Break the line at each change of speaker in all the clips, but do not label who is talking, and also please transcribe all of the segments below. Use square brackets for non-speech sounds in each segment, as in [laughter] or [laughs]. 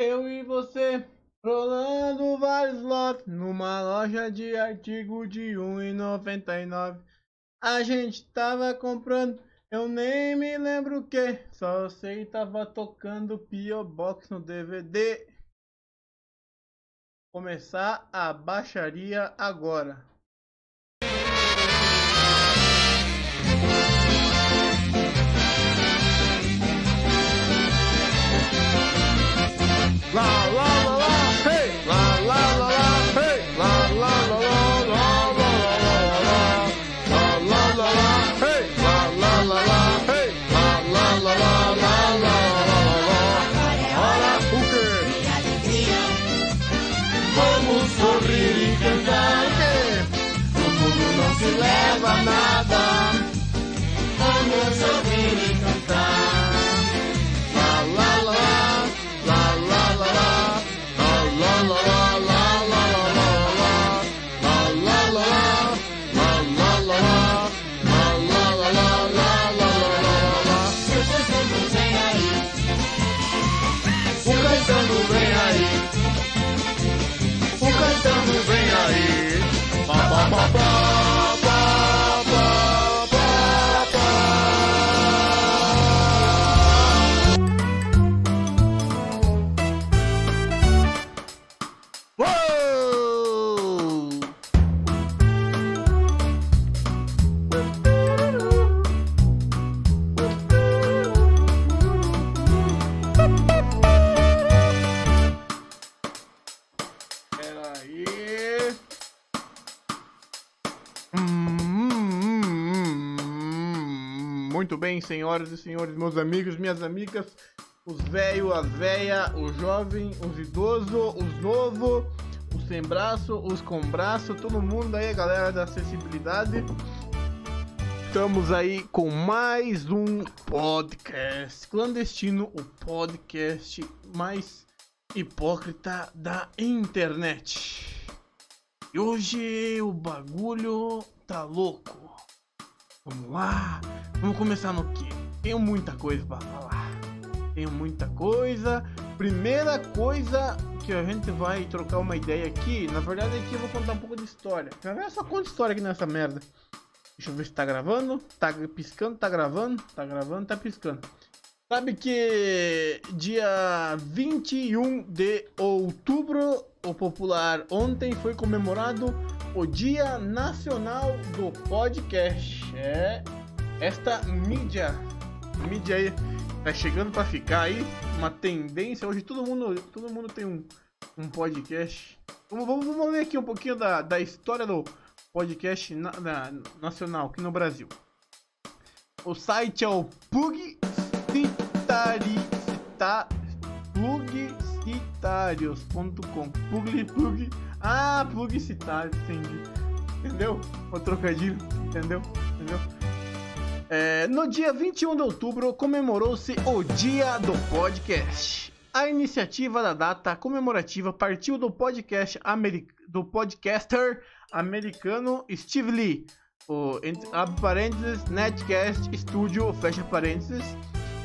Eu e você rolando vários lotes numa loja de artigo de R$1,99. A gente tava comprando, eu nem me lembro o que. Só sei tava tocando P.O. Box no DVD. Começar a baixaria agora. Bem, senhoras e senhores, meus amigos, minhas amigas, os velhos, as véia, os jovem, os idosos, os novos, os sem braço, os com braço, todo mundo aí, galera da acessibilidade. Estamos aí com mais um podcast clandestino, o podcast mais hipócrita da internet. E hoje o bagulho tá louco. Vamos lá, vamos começar no que? Tenho muita coisa pra falar. Tenho muita coisa. Primeira coisa que a gente vai trocar uma ideia aqui, na verdade aqui eu vou contar um pouco de história. Na verdade só conta história aqui nessa merda. Deixa eu ver se tá gravando. Tá piscando, tá gravando, tá gravando, tá piscando. Sabe que dia 21 de outubro, o popular ontem foi comemorado o Dia Nacional do Podcast. É esta mídia, mídia aí tá chegando para ficar aí, uma tendência hoje todo mundo, todo mundo tem um, um podcast. Vamos, vamos, vamos ver aqui um pouquinho da, da história do podcast na, na- nacional aqui no Brasil. O site é o plugcitarios.com Plug, plug. Ah, plugcitários, entendi. Entendeu? O trocadilho, entendeu? Entendeu? É, no dia 21 de outubro comemorou-se o Dia do Podcast. A iniciativa da data comemorativa partiu do podcast do podcaster americano Steve Lee, o entre- parênteses Netcast Studio fecha parênteses,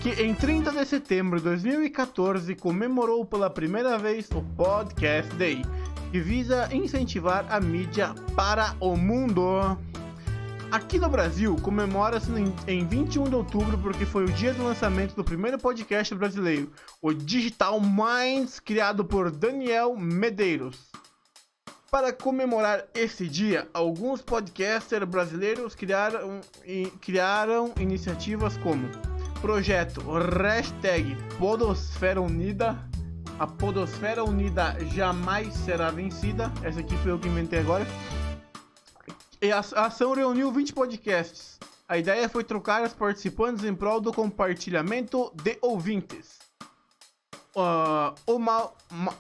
que em 30 de setembro de 2014 comemorou pela primeira vez o Podcast Day, que visa incentivar a mídia para o mundo. Aqui no Brasil, comemora-se em- em 21 de outubro porque foi o dia do lançamento do primeiro podcast brasileiro, o Digital Minds, criado por Daniel Medeiros. Para comemorar esse dia, alguns podcasters brasileiros criaram, criaram iniciativas como Projeto Hashtag Podosfera Unida, a Podosfera Unida jamais será vencida, essa aqui foi eu que inventei agora. E a ação reuniu 20 podcasts. A ideia foi trocar os participantes em prol do compartilhamento de ouvintes. Ah, o, Ma-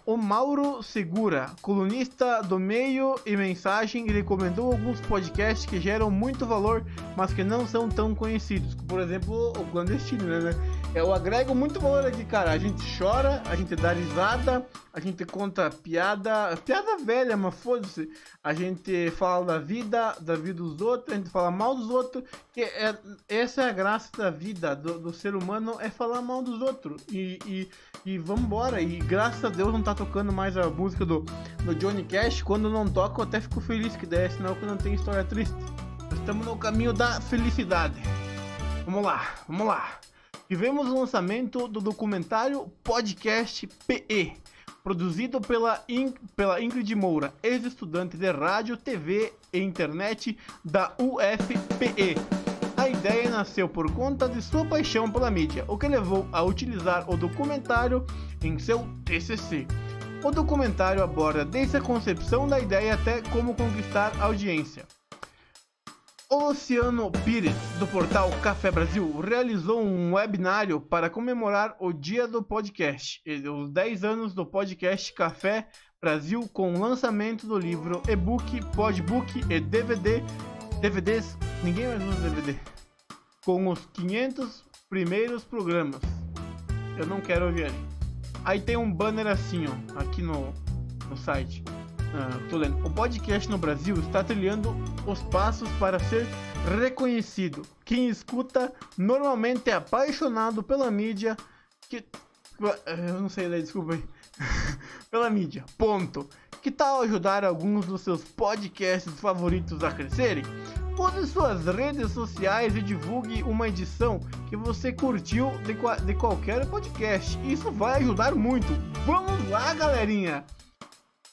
o Mauro Segura, colunista do Meio e Mensagem, recomendou alguns podcasts que geram muito valor, mas que não são tão conhecidos. Por exemplo, o Clandestino, né? Eu agrego muito valor aqui, cara. A gente chora, a gente dá risada, a gente conta piada, piada velha, mas foda-se. A gente fala da vida, da vida dos outros, a gente fala mal dos outros. Que é, essa é a graça da vida do, do ser humano, é falar mal dos outros. E, e, e vambora. E graças a Deus não tá tocando mais a música do, do Johnny Cash. Quando não toca, eu até fico feliz que der, senão que não tem história triste. Estamos no caminho da felicidade. Vamos lá, vamos lá. Tivemos o lançamento do documentário Podcast PE, produzido pela, In pela Ingrid Moura, ex-estudante de rádio, TV e internet da UFPE. A ideia nasceu por conta de sua paixão pela mídia, o que levou a utilizar o documentário em seu TCC. O documentário aborda desde a concepção da ideia até como conquistar audiência. Luciano Pires, do portal Café Brasil, realizou um webinário para comemorar o dia do podcast os 10 anos do podcast Café Brasil com o lançamento do livro e-book, podbook e DVD, DVDs, ninguém mais usa DVD, com os 500 primeiros programas. Eu não quero ouvir. Aí tem um banner assim, ó, aqui no, no site. Ah, tô lendo. O podcast no Brasil está trilhando os passos para ser reconhecido. Quem escuta normalmente é apaixonado pela mídia que eu não sei, desculpa aí. [laughs] pela mídia. Ponto. Que tal ajudar alguns dos seus podcasts favoritos a crescerem? Use suas redes sociais e divulgue uma edição que você curtiu de, de qualquer podcast. Isso vai ajudar muito. Vamos lá, galerinha!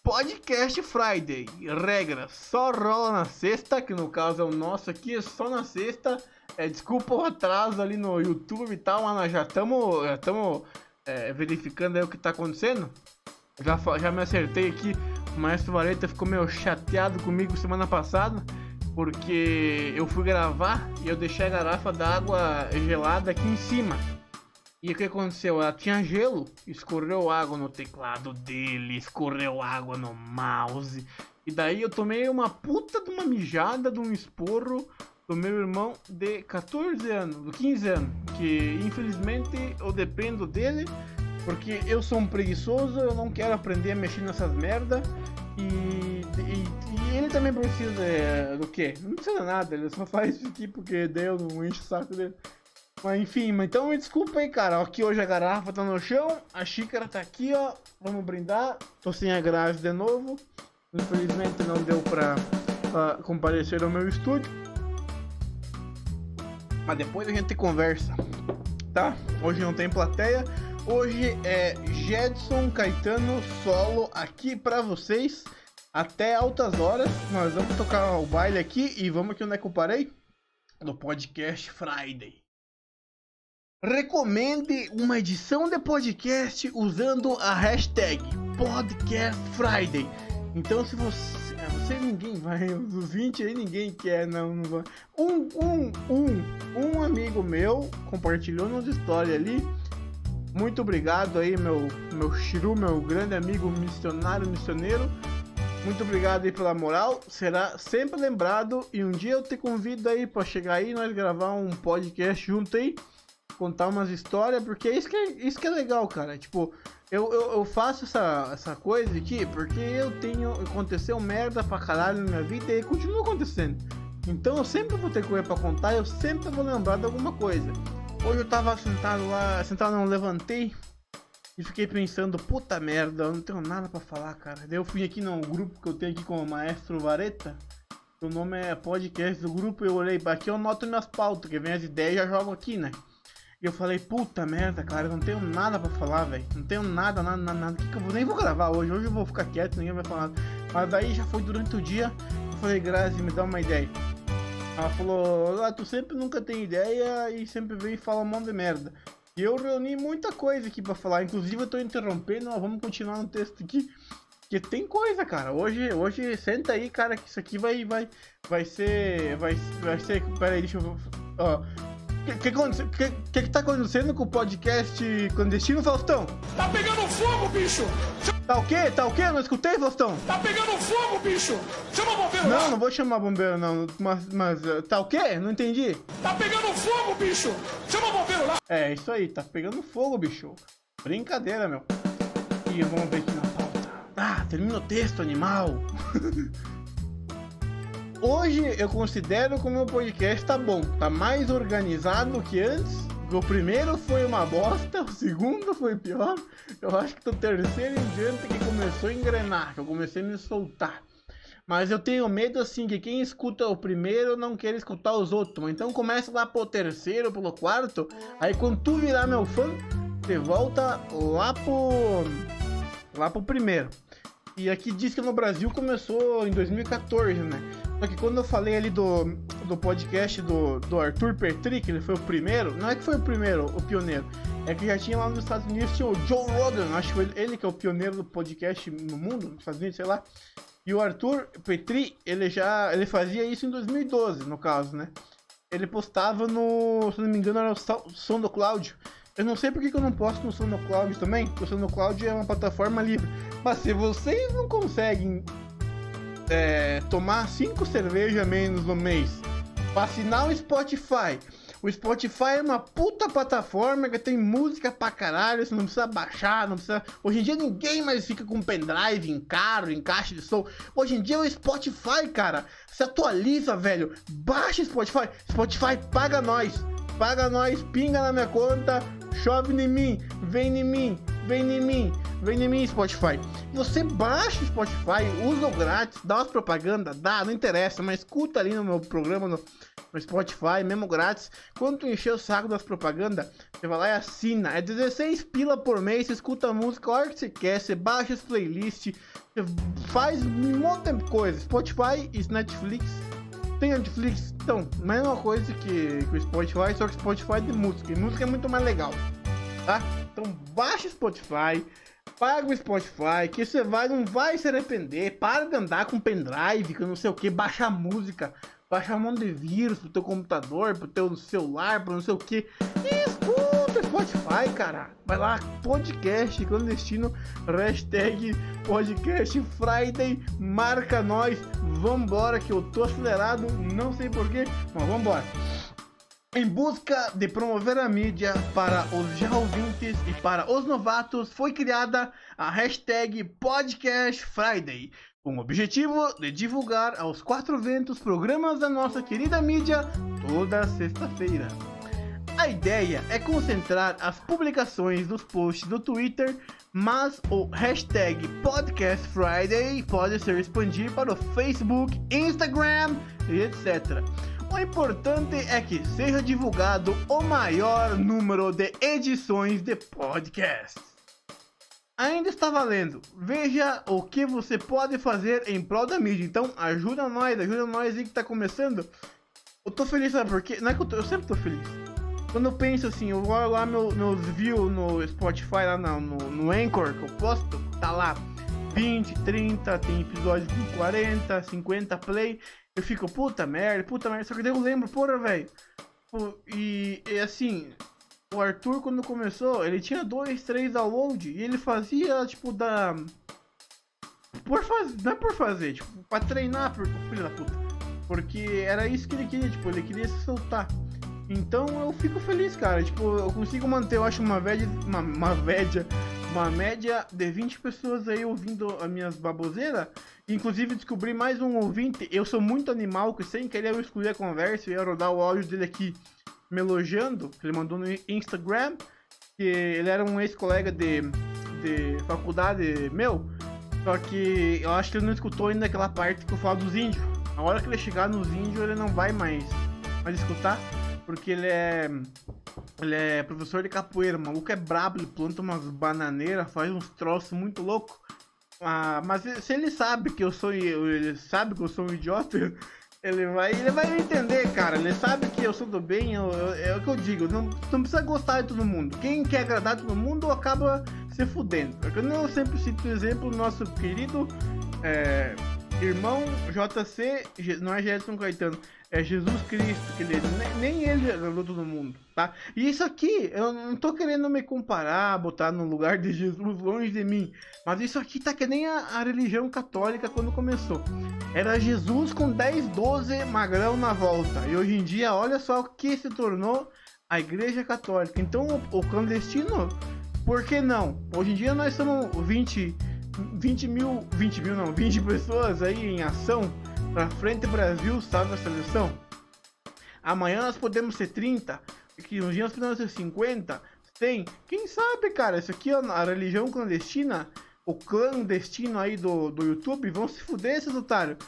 Podcast Friday. Regra, só rola na sexta, que no caso é o nosso aqui, é só na sexta. É, desculpa o atraso ali no YouTube e tal, mas nós já estamos já é, verificando aí o que está acontecendo. Já, já me acertei aqui. O Maestro Vareta ficou meio chateado comigo semana passada. Porque eu fui gravar e eu deixei a garrafa d'água gelada aqui em cima. E o que aconteceu? Ela tinha gelo, escorreu água no teclado dele, escorreu água no mouse. E daí eu tomei uma puta de uma mijada de um esporro do meu irmão de 14 anos, de 15 anos. Que infelizmente eu dependo dele, porque eu sou um preguiçoso, eu não quero aprender a mexer nessas merda. E, e, e ele também precisa de, do quê? Não precisa nada, ele só faz isso aqui porque deu, não enche o saco dele. Mas enfim, então me desculpa aí, cara. Aqui hoje a garrafa tá no chão, a xícara tá aqui, ó. Vamos brindar. Tô sem a grade de novo. Infelizmente não deu pra, pra comparecer ao meu estúdio. Mas depois a gente conversa, tá? Hoje não tem plateia. Hoje é Jedson Caetano solo aqui pra vocês. Até altas horas. Nós vamos tocar o baile aqui e vamos aqui onde é que eu parei? No podcast Friday. Recomende uma edição de podcast usando a hashtag Podcast Friday. Então, se você. Você ninguém vai. Os 20 aí ninguém quer, não, não vai. Um, um, um, um amigo meu compartilhou nos stories ali. Muito obrigado aí, meu, meu Chiru, meu grande amigo missionário, missioneiro. Muito obrigado aí pela moral. Será sempre lembrado. E um dia eu te convido aí para chegar aí e nós gravar um podcast junto aí contar umas histórias, porque é isso que é, isso que é legal, cara. Tipo, eu, eu, eu, faço essa, essa coisa aqui porque eu tenho. Aconteceu merda pra caralho na minha vida e continua acontecendo. Então eu sempre vou ter coisa pra contar, eu sempre vou lembrar de alguma coisa. Hoje eu tava sentado lá, sentado não levantei e fiquei pensando, puta merda, eu não tenho nada para falar, cara. Daí eu fui aqui no grupo que eu tenho aqui com o Maestro Vareta. O nome é podcast do grupo, eu olhei aqui, eu noto minhas pautas, que vem as ideias e já jogo aqui, né? E eu falei, puta merda, cara, eu não tenho nada pra falar, velho. Não tenho nada, nada, nada, nada. Que que eu vou, nem vou gravar hoje. Hoje eu vou ficar quieto, ninguém vai falar nada. Mas daí já foi durante o dia. Eu falei, Grazi, me dá uma ideia. Ela falou, ah, tu sempre nunca tem ideia e sempre vem e fala um monte de merda. E eu reuni muita coisa aqui pra falar. Inclusive eu tô interrompendo, mas vamos continuar no texto aqui. Porque tem coisa, cara. Hoje, hoje, senta aí, cara, que isso aqui vai, vai, vai ser, vai, vai ser. Pera aí, deixa eu. Ó, o que, que, que, que tá acontecendo com o podcast clandestino, Faustão?
Tá pegando fogo, bicho!
Tá o quê? Tá o quê? Não escutei, Faustão?
Tá pegando fogo, bicho! Chama o bombeiro lá!
Não, não vou chamar bombeiro, não. Mas, mas uh, tá o quê? Não entendi.
Tá pegando fogo, bicho! Chama o bombeiro lá!
É, isso aí, tá pegando fogo, bicho. Brincadeira, meu. E vamos ver aqui na pauta. Ah, termina o texto, animal. [laughs] Hoje eu considero que o meu podcast tá bom. Tá mais organizado que antes. O primeiro foi uma bosta, o segundo foi pior. Eu acho que do terceiro em diante que começou a engrenar, que eu comecei a me soltar. Mas eu tenho medo assim que quem escuta o primeiro não quer escutar os outros. Então começa lá pro terceiro, pelo quarto. Aí quando tu virar meu fã, você volta lá pro. lá pro primeiro. E aqui diz que no Brasil começou em 2014, né? Só que quando eu falei ali do, do podcast do, do Arthur que ele foi o primeiro, não é que foi o primeiro, o pioneiro, é que já tinha lá nos Estados Unidos tinha o Joe Rogan, acho que ele, ele que é o pioneiro do podcast no mundo, nos Estados Unidos, sei lá. E o Arthur Petri, ele já ele fazia isso em 2012, no caso, né? Ele postava no, se não me engano, era o Som do Cláudio. Eu não sei porque que eu não posto no SoundCloud também, porque o SoundCloud é uma plataforma livre. Mas se vocês não conseguem é, tomar 5 cervejas menos no mês, vacinar o Spotify. O Spotify é uma puta plataforma que tem música pra caralho, você não precisa baixar, não precisa. Hoje em dia ninguém mais fica com pendrive em carro, em caixa de som. Hoje em dia é o Spotify, cara. Se atualiza, velho. Baixa o Spotify. Spotify paga nós. Paga nós, pinga na minha conta, chove em mim, vem em mim, vem em mim, vem em mim, Spotify. Você baixa o Spotify, usa o grátis, dá umas propagandas, dá, não interessa, mas escuta ali no meu programa no, no Spotify, mesmo grátis. Quando tu encher o saco das propagandas, você vai lá e assina. É 16 pila por mês, você escuta a música a hora que você quer, você baixa as playlists, você faz um monte de coisa. Spotify e Netflix tem Netflix, então, mesma coisa que, que o Spotify, só que o Spotify é de música. E música é muito mais legal, tá? Então baixa o Spotify, paga o Spotify, que você vai, não vai se arrepender. Para de andar com pendrive, que não sei o que, baixa música, baixa um monte de vírus pro teu computador, pro teu celular, pro não sei o que. Escuta Spotify, cara. Vai lá, podcast clandestino, hashtag podcast Friday, marca nós. Vambora, que eu tô acelerado, não sei porquê, mas vambora. Em busca de promover a mídia para os já ouvintes e para os novatos, foi criada a hashtag Podcast Friday, com o objetivo de divulgar aos quatro ventos programas da nossa querida mídia toda sexta-feira. A ideia é concentrar as publicações dos posts do Twitter, mas o hashtag Podcast Friday pode ser expandido para o Facebook, Instagram e etc. O importante é que seja divulgado o maior número de edições de podcast. Ainda está valendo. Veja o que você pode fazer em prol da mídia. Então ajuda nós, ajuda nós aí que está começando. Eu tô feliz, sabe por quê? Não é que eu, tô, eu sempre tô feliz. Quando eu penso assim, eu olho lá meu, meus views no Spotify, lá no, no, no Anchor que eu posto, tá lá 20, 30, tem episódios com 40, 50 play. Eu fico, puta merda, puta merda. Só que daí eu lembro, porra, velho. E, e, assim, o Arthur, quando começou, ele tinha dois, três downloads. E ele fazia, tipo, da. Por fazer. Não é por fazer, tipo, pra treinar, por, filho da puta. Porque era isso que ele queria, tipo, ele queria se soltar. Então eu fico feliz, cara. Tipo, eu consigo manter, eu acho, uma média. Uma, uma média. Uma média de 20 pessoas aí ouvindo as minhas baboseiras. Inclusive descobri mais um ouvinte. Eu sou muito animal, que sem querer eu excluí a conversa e ia rodar o áudio dele aqui me elogiando. Ele mandou no Instagram. Que ele era um ex-colega de, de faculdade meu. Só que eu acho que ele não escutou ainda aquela parte que eu falo dos índios. Na hora que ele chegar nos índios, ele não vai mais, mais escutar porque ele é. Ele é professor de capoeira, o maluco é brabo, ele planta umas bananeiras, faz uns troços muito loucos. Ah, mas se ele sabe que eu sou. Ele sabe que eu sou um idiota, [laughs] ele vai. Ele vai me entender, cara. Ele sabe que eu sou do bem, eu, eu, é o que eu digo, não, não precisa gostar de todo mundo. Quem quer agradar todo mundo acaba se fudendo. Porque eu sempre cito o exemplo do nosso querido. É, irmão JC, não é Gerson Caetano, é Jesus Cristo, que ele, nem, ele agradou todo mundo, tá? E isso aqui, eu não tô querendo me comparar, botar no lugar de Jesus longe de mim, mas isso aqui tá que nem a, a religião católica quando começou. Era Jesus com 10, 12 magrão na volta, e hoje em dia, olha só o que se tornou a Igreja Católica. Então, o, o clandestino, por que não? Hoje em dia nós somos 20 20 mil, 20 mil não, 20 pessoas aí em ação pra frente Brasil, salve a seleção. Amanhã nós podemos ser 30, que um dia nós podemos ser 50, 100. Quem sabe, cara, isso aqui é a religião clandestina, o clandestino aí do, do YouTube, vão se fuder esses otários.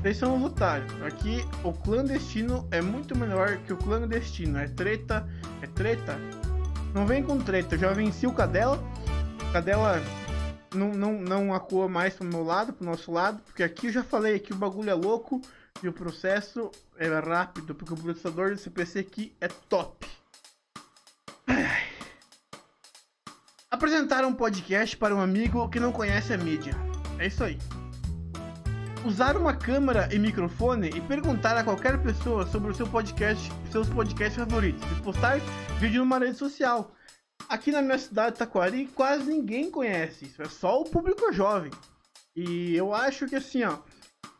Vocês são os otários. Aqui o clandestino é muito melhor que o clandestino. É treta, é treta. Não vem com treta, eu já venci o Cadela. Cadela não, não, não acua mais pro meu lado, pro nosso lado, porque aqui eu já falei que o bagulho é louco e o processo é rápido, porque o processador desse PC aqui é top. Apresentar um podcast para um amigo que não conhece a mídia. É isso aí. Usar uma câmera e microfone e perguntar a qualquer pessoa sobre o seu podcast, seus podcasts favoritos. E postar vídeo numa rede social aqui na minha cidade, Taquari, quase ninguém conhece isso. É só o público jovem. E eu acho que assim, ó.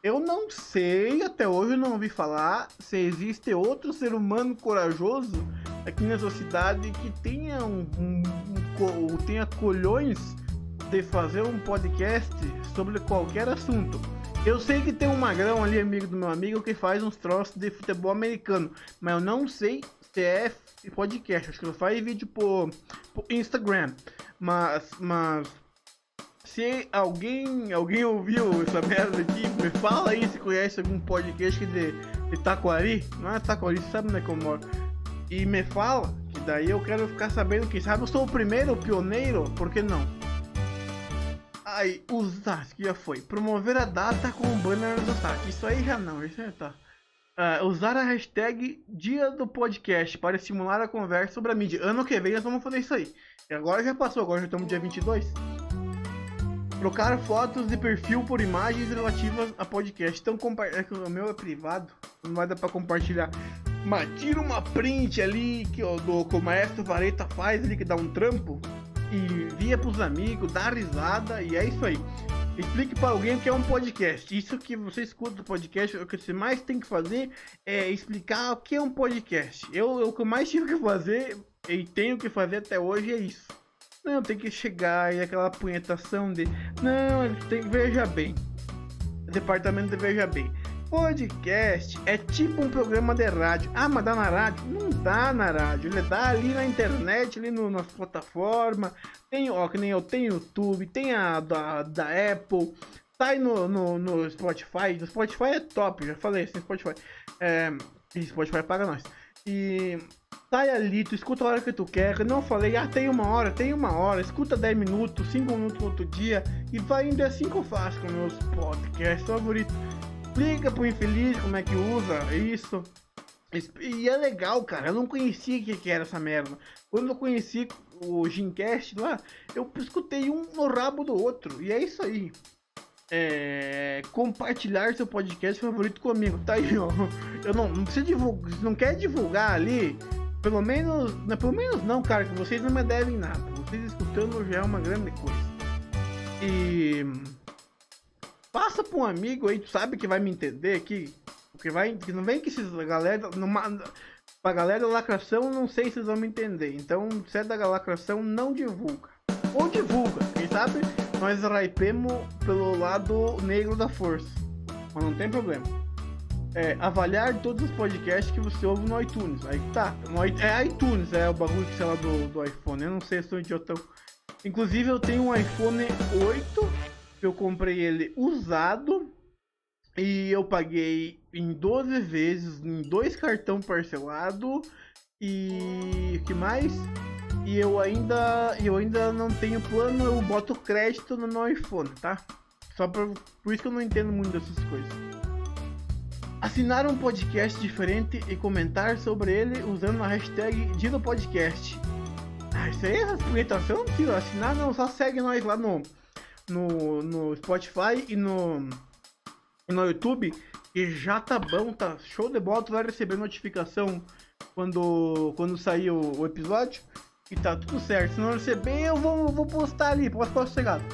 Eu não sei, até hoje eu não ouvi falar se existe outro ser humano corajoso aqui nessa cidade que tenha um, um, um tenha colhões de fazer um podcast sobre qualquer assunto. Eu sei que tem um magrão ali, amigo do meu amigo, que faz uns troços de futebol americano, mas eu não sei se é podcast. Acho que ele faz vídeo por, por Instagram. Mas, mas se alguém, alguém ouviu essa merda aqui, me fala aí se conhece algum podcast de, de Taquari. Não é Taquari, sabe onde é que eu moro. E me fala, que daí eu quero ficar sabendo que sabe, eu sou o primeiro, o pioneiro, por que não? Aí, usar, que já foi. Promover a data com o banner do. Isso aí já não, isso já tá. Uh, usar a hashtag dia do podcast para estimular a conversa sobre a mídia. Ano que vem nós vamos fazer isso aí. E agora já passou, agora já estamos dia 22. Trocar fotos de perfil por imagens relativas a podcast. Então, é que o meu é privado, não vai dar para compartilhar. Mas tira uma print ali que, ó, do, que o maestro Vareta faz ali, que dá um trampo. E via pros amigos, dá risada e é isso aí. Explique para alguém o que é um podcast. Isso que você escuta do podcast, o que você mais tem que fazer é explicar o que é um podcast. Eu, o que eu mais tive que fazer e tenho que fazer até hoje é isso. Não, tem que chegar e aquela punhetação de. Não, tem veja bem. Departamento de veja bem. Podcast é tipo um programa de rádio. Ah, mas dá na rádio? Não dá na rádio. Ele dá ali na internet, ali no, nas plataformas. Tem, ó, que nem eu tenho YouTube, tem a da, da Apple. Sai no, no, no Spotify. O Spotify é top, já falei assim, Spotify. É, Spotify paga nós. E sai ali, tu escuta a hora que tu quer. Não falei, ah, tem uma hora, tem uma hora. Escuta 10 minutos, 5 minutos no outro dia. E vai indo assim que eu faço com meus podcasts favoritos explica pro infeliz como é que usa isso. E é legal, cara. Eu não conhecia o que, que era essa merda. Quando eu conheci o Gincast lá, eu escutei um no rabo do outro. E é isso aí. É, compartilhar seu podcast favorito comigo. Tá aí, ó. Eu não, não precisa divulgar. Não quer divulgar ali, pelo menos. Não, pelo menos não, cara, que vocês não me devem nada. Vocês escutando já é uma grande coisa. E Passa pra um amigo aí, tu sabe que vai me entender aqui. Porque vai. Que não vem que esses galera. Numa, pra galera lacração, não sei se vocês vão me entender. Então, se é da lacração, não divulga. Ou divulga, quem sabe nós raipemos pelo lado negro da força. Mas não tem problema. É, avaliar todos os podcasts que você ouve no iTunes. Aí tá. No, é iTunes, é o bagulho que sei lá do, do iPhone. Eu não sei se sou idiotão. Inclusive eu tenho um iPhone 8 eu comprei ele usado e eu paguei em 12 vezes em dois cartão parcelado e que mais? E eu ainda eu ainda não tenho plano, eu boto crédito no meu iPhone, tá? Só pra, por isso que eu não entendo muito dessas coisas. Assinar um podcast diferente e comentar sobre ele usando a hashtag Dino Podcast. Ah, isso aí é punhetação, não assinar, não, só segue nós lá no no, no Spotify e no, no YouTube. E já tá bom, tá show de bola. Tu vai receber notificação quando, quando sair o, o episódio. E tá tudo certo. Se não receber, eu vou, vou postar ali. Posso ficar sossegado.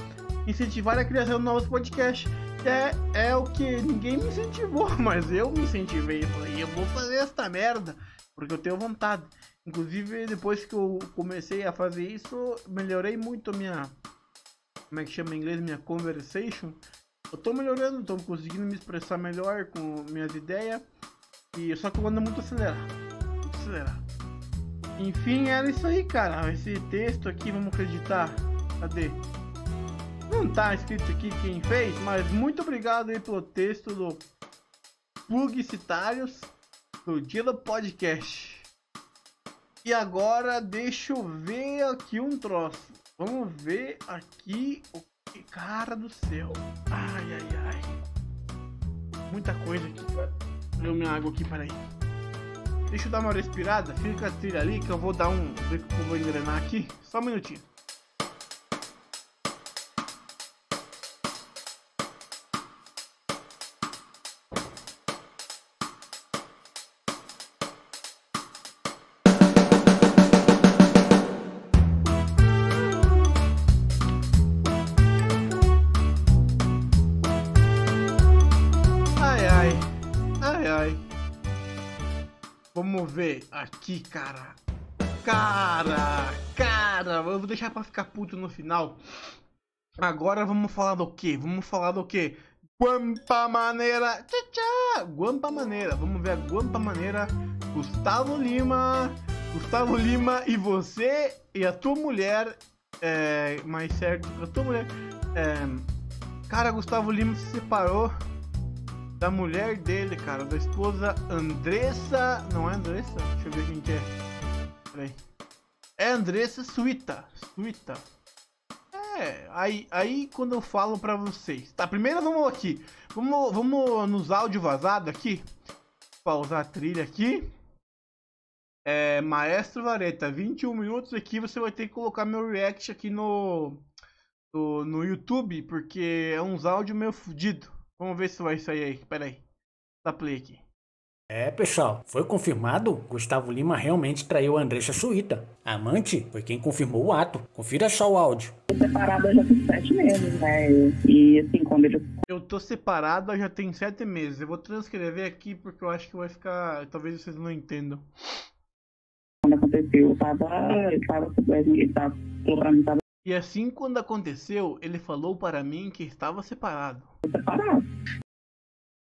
Incentivar a criação de novos podcasts. É, é o que ninguém me incentivou, [laughs] mas eu me incentivei. Falei, eu vou fazer esta merda. Porque eu tenho vontade. Inclusive, depois que eu comecei a fazer isso, melhorei muito a minha. Como é que chama em inglês? Minha conversation. Eu tô melhorando, tô conseguindo me expressar melhor com minhas ideias. E só que eu ando muito acelerado. Muito acelerado. Enfim, era isso aí, cara. Esse texto aqui, vamos acreditar. Cadê? Não tá escrito aqui quem fez, mas muito obrigado aí pelo texto do Publicitários do do podcast. E agora deixa eu ver aqui um troço. Vamos ver aqui o. Cara do céu. Ai, ai, ai. Muita coisa aqui. Deu minha água aqui, peraí. Deixa eu dar uma respirada. Fica a trilha ali que eu vou dar um. Ver que eu vou engrenar aqui. Só um minutinho. Aqui, cara. Cara, cara, eu vou deixar pra ficar puto no final. Agora vamos falar do que? Vamos falar do que? Guampa Maneira. Tchá, tchá. Guampa Maneira. Vamos ver a Guampa Maneira. Gustavo Lima. Gustavo Lima e você e a tua mulher. É, mais certo, a tua mulher. É, cara, Gustavo Lima se separou da mulher dele, cara, da esposa Andressa. Não é Andressa? Deixa eu ver quem que é. Peraí. É Andressa Suíta. Suíta. É, aí, aí quando eu falo pra vocês. Tá, primeiro vamos aqui. Vamos, vamos nos áudio vazado aqui. Pausar a trilha aqui. É, Maestro Vareta, 21 minutos aqui. Você vai ter que colocar meu react aqui no, no, no YouTube, porque é uns áudios meio fudido. Vamos ver se vai sair aí. Pera aí. Dá play aqui.
É, pessoal, foi confirmado? Gustavo Lima realmente traiu a Andressa Suíta. A amante foi quem confirmou o ato. Confira só o áudio.
Tô separada já tem sete meses, né? E assim, quando ele.
Eu tô separada já tem sete meses. Eu vou transcrever aqui porque eu acho que vai ficar. Talvez vocês não entendam.
Quando aconteceu, eu tava. Eu tava. Ele tava. Falou pra mim, tava
e assim, quando aconteceu, ele falou para mim que estava separado.
separado.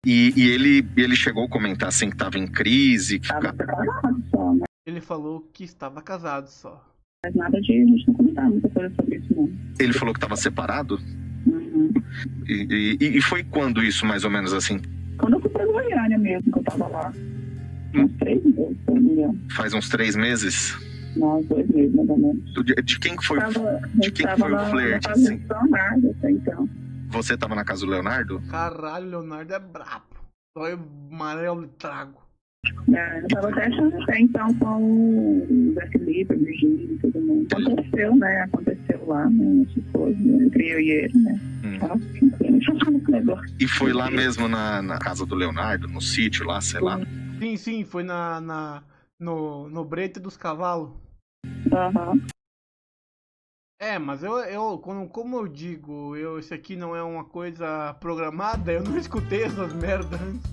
E, e ele, ele chegou a comentar assim que estava em crise. Que
Tava separado só, né?
Ele falou que estava casado só.
Mas nada de a gente não comentar muita coisa sobre isso, não.
Ele falou que estava separado?
Uhum.
E, e, e foi quando isso, mais ou menos assim?
Quando eu fui pra Goiânia mesmo, que eu tava lá. Uns três meses, se não me engano.
Faz uns três meses?
Nós dois meses, mais ou menos.
De, de quem que foi,
Tava,
de quem que foi o flerte, assim?
Leonardo, até então.
Você tava na casa do Leonardo?
Caralho, Leonardo é brabo. Só eu amarelo e trago.
É, eu tava até achando até então com o Zé Felipe, a Virgínia e todo mundo. Aconteceu, né? Aconteceu lá, né? Coisa, entre eu e ele, né?
Hum.
Nossa.
E foi lá mesmo na, na casa do Leonardo, no sítio lá, sei lá.
Sim, sim, foi na, na, no, no brete dos cavalos.
Aham.
É, mas eu, eu como, como eu digo, eu, isso aqui não é uma coisa programada, eu não escutei essas merdas antes.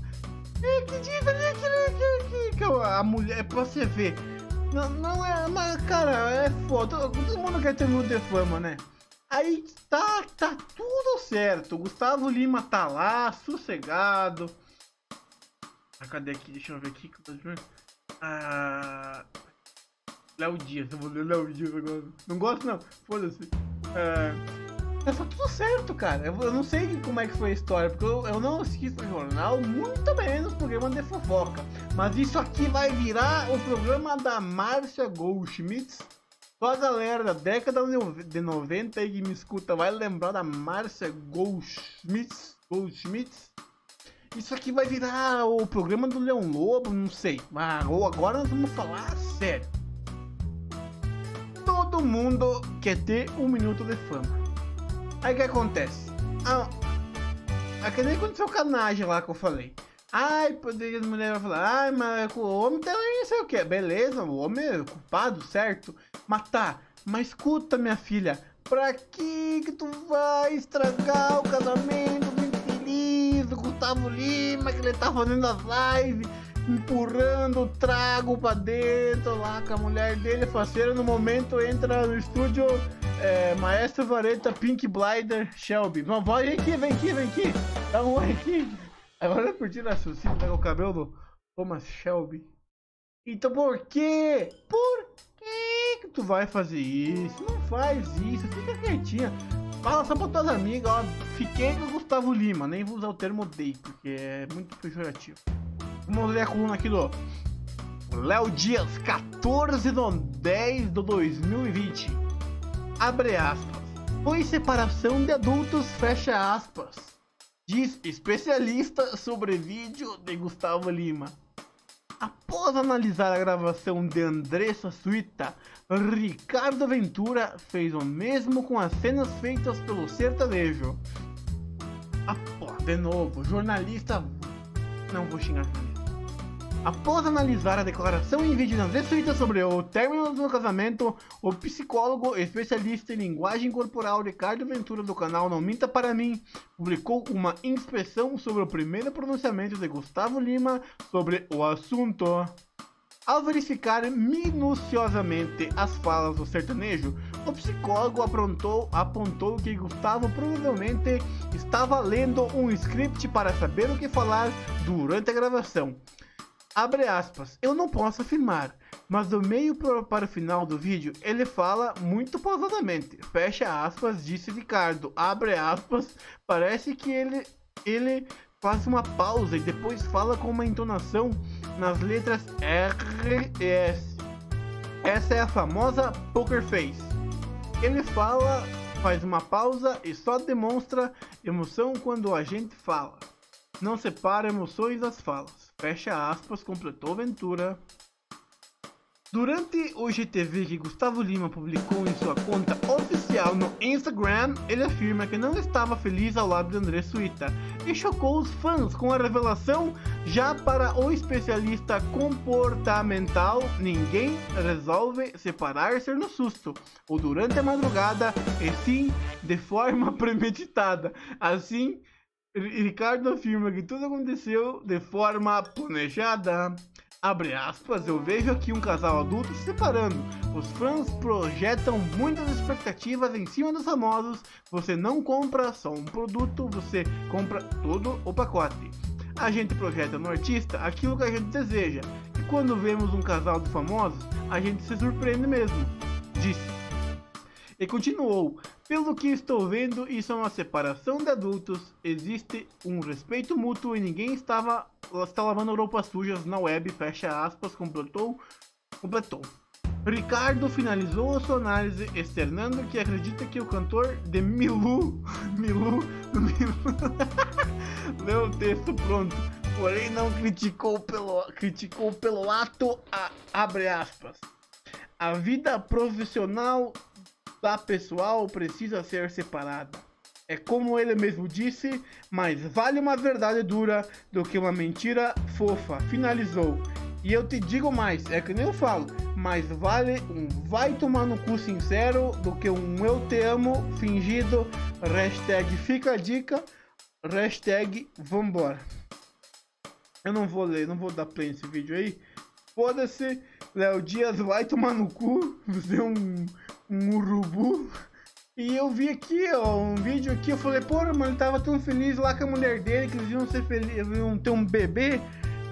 É, que né, que, que, que, que a mulher, pra você ver, não, não é, mas cara, é foda, todo, todo mundo quer ter muito de fama, né? Aí tá, tá tudo certo, Gustavo Lima tá lá, sossegado. Ah, cadê aqui? Deixa eu ver aqui. Ah, Léo Dias, eu vou ler Léo Dias agora. Não gosto não, foda-se. É... Tá tudo certo, cara. Eu, eu, não sei como é que foi a história, porque eu, eu não assisto jornal, muito menos programa de fofoca. Mas isso aqui vai virar o programa da Márcia Goldschmidt. Só a galera da década de 90 aí que me escuta vai lembrar da Márcia Goldschmidt. Goldschmidt. Isso aqui vai virar o programa do Leão Lobo, não sei. Mas agora nós vamos falar sério todo mundo quer ter um minuto de fama. Aí o que acontece? A, É que nem aconteceu com a Naja lá que eu falei. Ai, poderia as mulheres falar, ai, mas o homem também não sei o que. Beleza, o homem é culpado, certo? Mas tá, mas escuta, minha filha, pra que que tu vai estragar o casamento do infeliz do Gustavo Lima, que ele tá fazendo as lives, empurrando o trago pra dentro lá com a mulher dele, faceira, no momento entra no estúdio é, Maestro Vareta, Pink Blinder, Shelby. Não, vem aqui, vem aqui, vem aqui. Dá um oi aqui. Agora eu curti raciocínio, tá com o cabelo do Thomas Shelby. Então por quê? Por que que tu vai fazer isso? Não faz isso, fica quietinha. Fala só pra tuas amigas, ó. Fiquei com o Gustavo Lima, nem vou usar o termo dei, porque é muito pejorativo. Vamos ler a coluna aqui do Léo Dias, 14 de 10 de 2020. Abre aspas. Foi separação de adultos, fecha aspas. Diz especialista sobre vídeo de Gustavo Lima. Após analisar a gravação de Andressa Suíta, Ricardo Ventura fez o mesmo com as cenas feitas pelo sertanejo. Pô, de novo, jornalista. Não vou xingar jornalista. Após analisar a declaração em vídeo de André Suíta sobre o término do casamento, o psicólogo especialista em linguagem corporal Ricardo Ventura do canal Não Minta Para Mim publicou uma inspeção sobre o primeiro pronunciamento de Gustavo Lima sobre o assunto. Ao verificar minuciosamente as falas do sertanejo, o psicólogo aprontou, apontou que Gustavo provavelmente estava lendo um script para saber o que falar durante a gravação. Abre aspas, eu não posso afirmar, mas do meio para o final do vídeo ele fala muito pausadamente. Fecha aspas, disse Ricardo. Abre aspas, parece que ele, ele faz uma pausa e depois fala com uma entonação nas letras R e S. Essa é a famosa poker face. Ele fala, faz uma pausa e só demonstra emoção quando a gente fala. Não separa emoções das falas. Fecha aspas, completou Ventura. Durante o GTV que Gustavo Lima publicou em sua conta oficial no Instagram, ele afirma que não estava feliz ao lado de André Suíta e chocou os fãs com a revelação. Já para o especialista comportamental, ninguém resolve separar-se no susto ou durante a madrugada, e sim de forma [laughs] premeditada. Assim, Ricardo afirma que tudo aconteceu de forma planejada. Abre aspas, eu vejo aqui um casal adulto se separando. Os fãs projetam muitas expectativas em cima dos famosos. Você não compra só um produto, você compra todo o pacote. A gente projeta no artista aquilo que a gente deseja. E quando vemos um casal de famosos, a gente se surpreende mesmo. Disse. E continuou: Pelo que estou vendo, isso é uma separação de adultos. Existe um respeito mútuo e ninguém estava está lavando roupas sujas na web. Fecha aspas, completou. Completou. Ricardo finalizou sua análise externando que acredita que o cantor de Milu, [laughs] Milu, Milu [laughs] leu o texto pronto, porém não criticou pelo, criticou pelo ato, a, abre aspas. A vida profissional da pessoal precisa ser separada. É como ele mesmo disse, mas vale uma verdade dura do que uma mentira fofa. Finalizou. E eu te digo mais, é que nem eu falo, mas vale um vai tomar no cu sincero do que um eu te amo fingido. Hashtag fica a dica. Hashtag vambora. Eu não vou ler, não vou dar play nesse vídeo aí. Foda-se, Léo Dias vai tomar no cu, [laughs] você é um, um urubu. E eu vi aqui, ó, um vídeo aqui, eu falei, porra, mano, ele tava tão feliz lá com a mulher dele, que eles iam ser felizes, iam ter um bebê.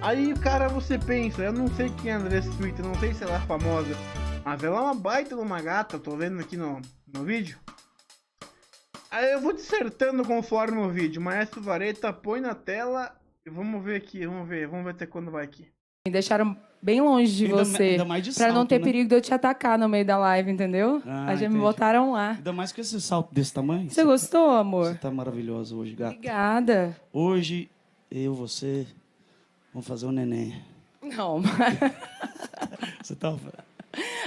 Aí, cara, você pensa, eu não sei quem é a Andressa Suíta, não sei se ela é famosa, mas ela é uma baita de uma gata, tô vendo aqui no, no vídeo. Aí eu vou dissertando conforme o vídeo, Maestro Vareta põe na tela e vamos ver aqui, vamos ver, vamos ver até quando vai aqui.
Deixaram bem longe de
Ainda-
você.
ainda mais de
pra não ter
né?
perigo de eu te atacar no meio da live, entendeu?
Ah,
Aí já me
entendi.
botaram lá.
Ainda mais com esse salto desse tamanho.
Você gostou, amor?
Você tá maravilhosa hoje, gata.
Obrigada.
Hoje, eu, você, vamos fazer um neném.
Não, mas [laughs]
Você tá...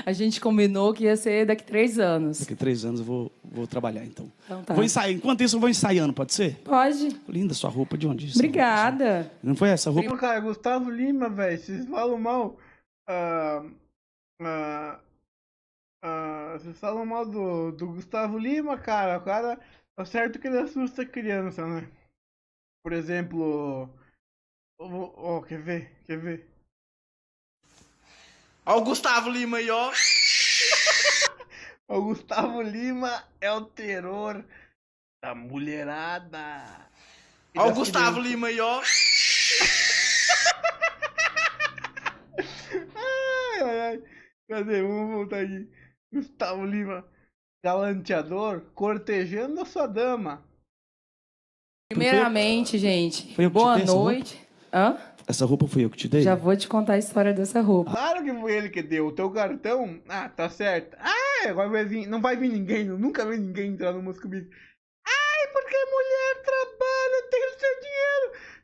a gente combinou que ia ser daqui três anos.
Daqui a três anos eu vou, Vou trabalhar então.
Então tá.
Vou ensaiar. Enquanto isso, eu vou ensaiando, pode ser?
Pode.
Linda sua roupa, de onde? essa
Obrigada.
roupa? Não foi essa roupa?
Cara, Gustavo Lima, velho, vocês falam mal. ah, ah, ah, vocês falam mal do, do Gustavo Lima, cara. O cara. Tá certo que ele assusta a criança, né? Por exemplo. Ó, ó, quer ver? Quer ver?
Ó o Gustavo Lima aí, ó. [laughs]
O Gustavo Lima é o terror da mulherada. E
Ó o
das
Gustavo
crianças.
Lima aí, ó. [laughs]
Ai, ai, ai. Cadê? Vamos voltar aqui. Gustavo Lima, galanteador, cortejando a sua dama.
Primeiramente, gente, boa noite. Hã?
Essa roupa fui eu que te dei?
Já vou te contar a história dessa roupa.
Claro que foi ele que deu. O teu cartão, ah, tá certo. Ah, agora vai vir, não vai vir ninguém, nunca vi ninguém entrar no música comigo. Ai, porque mulher trabalha, tem o seu dinheiro.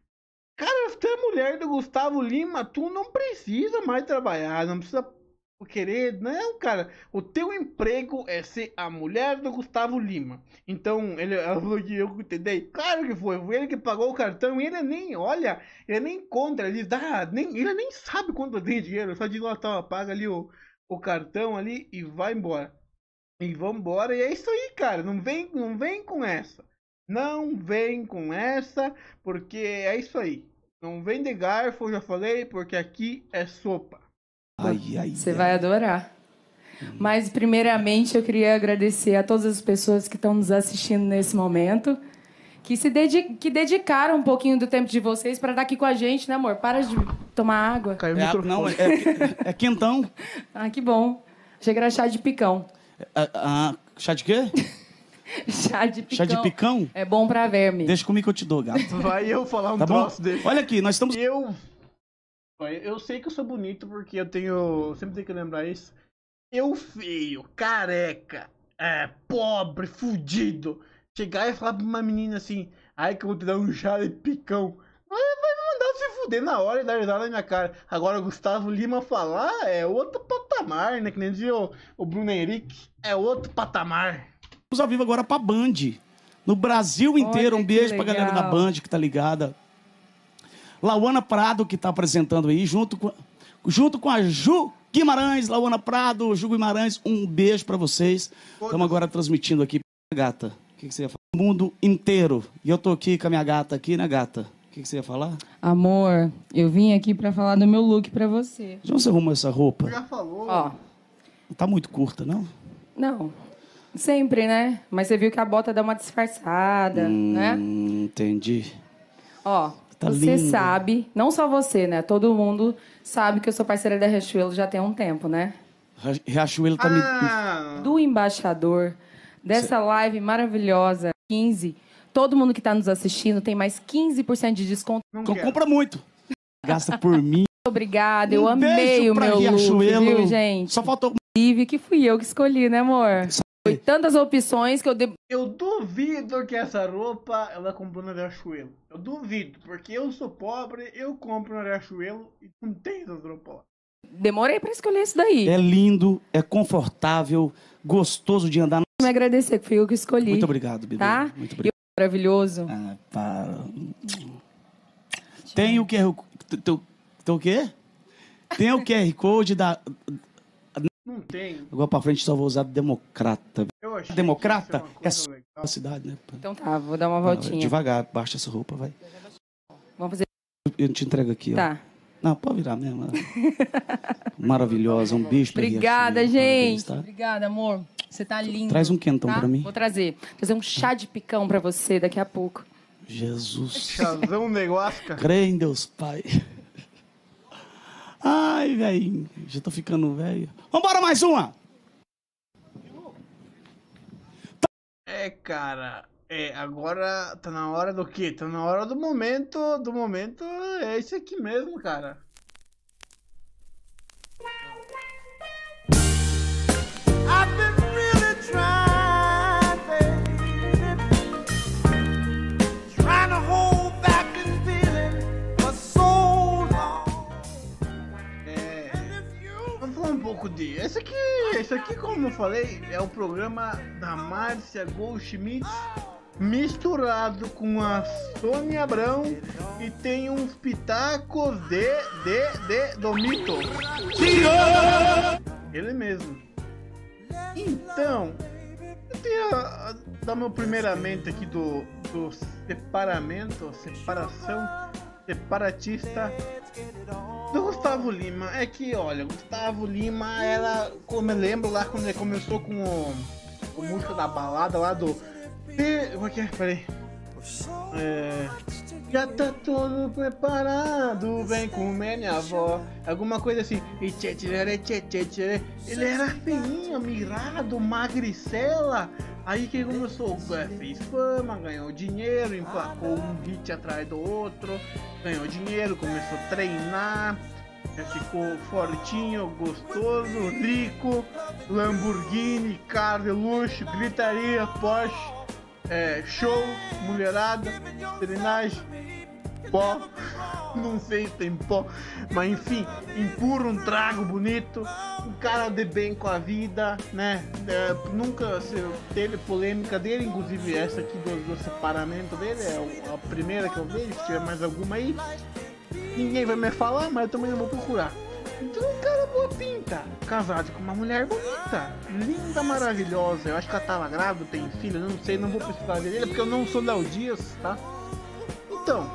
Cara, se tu é mulher do Gustavo Lima, tu não precisa mais trabalhar, não precisa querer, não, cara. O teu emprego é ser a mulher do Gustavo Lima. Então, ele falou [laughs] que eu dei. Claro que foi, foi ele que pagou o cartão e ele nem olha, ele nem conta, ele ah, nem, ele nem sabe quanto tem dinheiro, só diz lá, tá, paga ali o, o cartão ali e vai embora. E vambora, e é isso aí, cara. Não vem, não vem com essa. Não vem com essa, porque é isso aí. Não vem de garfo, já falei, porque aqui é sopa.
Ai, ai,
Você
ai.
vai adorar. Mas, primeiramente, eu queria agradecer a todas as pessoas que estão nos assistindo nesse momento, que se dedi que dedicaram um pouquinho do tempo de vocês para estar aqui com a gente, né, amor? Para de tomar água.
Caiu o
É,
microfone.
não, é, é, é quentão. [laughs]
Ah, que bom. Achei que era chá de picão.
Ah, ah, chá de quê? [laughs]
Chá de picão.
Chá de picão?
É bom pra verme.
Deixa comigo que eu te dou, gato.
Vai eu falar um
Tá bom?
troço desse.
Olha aqui, nós estamos.
Eu. Eu sei que eu sou bonito porque eu tenho. eu Sempre tenho que lembrar isso. Eu feio, careca, é, pobre, fudido. Chegar e falar pra uma menina assim, ai que eu vou te dar um chá de picão. Vai mandar se fuder na hora e dar risada na minha cara. Agora o Gustavo Lima falar é outro patamar, né? Que nem dizia o, o Bruno Henrique. É outro patamar.
Estamos ao vivo agora pra Band. No Brasil inteiro.
Olha
um beijo pra galera da. Band que tá ligada. Lauana Prado que tá apresentando aí, junto com, junto com a Ju Guimarães. Lauana Prado, Ju Guimarães, um beijo pra vocês. Estamos agora transmitindo aqui. Gata, o que, que você ia falar? O mundo inteiro. E eu tô aqui com a minha gata aqui, né, gata? O que, que você ia falar?
Amor, eu vim aqui pra falar do meu look pra você.
De onde você arrumou essa roupa?
Já falou.
Ó,
Não tá muito curta, não?
não. Sempre, né? Mas você viu que a bota dá uma disfarçada, né?
Hum, entendi.
Ó,
Tá
você
linda.
sabe, não só você, né? Todo mundo sabe que eu sou parceira da Riachuelo já tem um tempo, né?
Riachuelo tá me.
Ah,
Do embaixador, dessa live maravilhosa, 15. Todo mundo que tá nos assistindo tem mais 15% de desconto.
não
Co-
quero.
Compra muito. Gasta por [laughs] mim.
Obrigada, eu
Um
amei o meu look,
Riachuelo.
viu, gente?
Só faltou.
Inclusive, que fui eu que escolhi, né, amor? Foi tantas opções que eu dei
Eu duvido que essa roupa ela comprou na Riachuelo. Eu duvido, porque eu sou pobre, eu compro na Riachuelo e não tem essas roupas lá.
demorei pra escolher isso daí.
É lindo, é confortável, gostoso de andar.
Me agradecer que fui eu que escolhi.
Muito obrigado, bebê.
Tá?
Muito
E
obrigado.
o maravilhoso.
Ah, para. Tem o QR Tem, tem o quê? Tem o QR Code da.
Não tem.
Agora pra frente só vou usar democrata.
Eu achei
Democrata é
é
só a
legal.
cidade, né?
Então tá, vou dar uma
Ah,
voltinha.
Devagar, baixa essa roupa, vai.
Vamos fazer.
Eu te entrego aqui, ó.
Tá.
Não, pode virar mesmo. [laughs] Maravilhosa, um beijo pra
Obrigada,
Riachuelo,
gente.
parabéns, tá?
Obrigada, amor. Você tá lindo.
Traz um quentão
tá?
pra mim.
Vou trazer. Trazer um chá de picão pra você daqui a pouco.
Jesus.
Chazão negócio, cara.
Crê em Deus, Pai. Ai, velho. Já tô ficando velho. Vambora mais uma!
É, cara. É, agora tá na hora do quê? Tá na hora do momento. Do momento é esse aqui mesmo, cara. Pouco de. Esse aqui isso aqui, como eu falei, é o programa da Márcia Goldschmidt misturado com a Sônia Abrão e tem uns pitacos de, de, de, do mito. Ele mesmo. Então, eu tenho a, a, dar meu primeiramente aqui do, do separamento, separação separatista do Gustavo Lima. É que, olha, Gustavo Lima era, como eu lembro lá quando ele começou com o, com música da balada lá do. Como é que é? Peraí. É, já tá tudo preparado, vem comer minha avó. Alguma coisa assim. Ele era feinho, mirado, magricela. Aí que começou, é, fez fama, ganhou dinheiro, emplacou um hit atrás do outro, ganhou dinheiro, começou a treinar, ficou fortinho, gostoso, rico, Lamborghini, carro de luxo, gritaria, Porsche, é, show, mulherada, treinagem, pó, não sei se tem pó, mas enfim, empurra um trago bonito, um cara de bem com a vida, né? É, nunca se teve polêmica dele, inclusive essa aqui do, do separamento dele, é a primeira que eu vejo, se tiver mais alguma aí, ninguém vai me falar, mas eu também não vou procurar. Então, um cara boa pinta, casado com uma mulher bonita, linda, maravilhosa. Eu acho que ela tava grávida, tem filho, não sei, não vou precisar dele, porque eu não sou Léo Dias, tá? Então,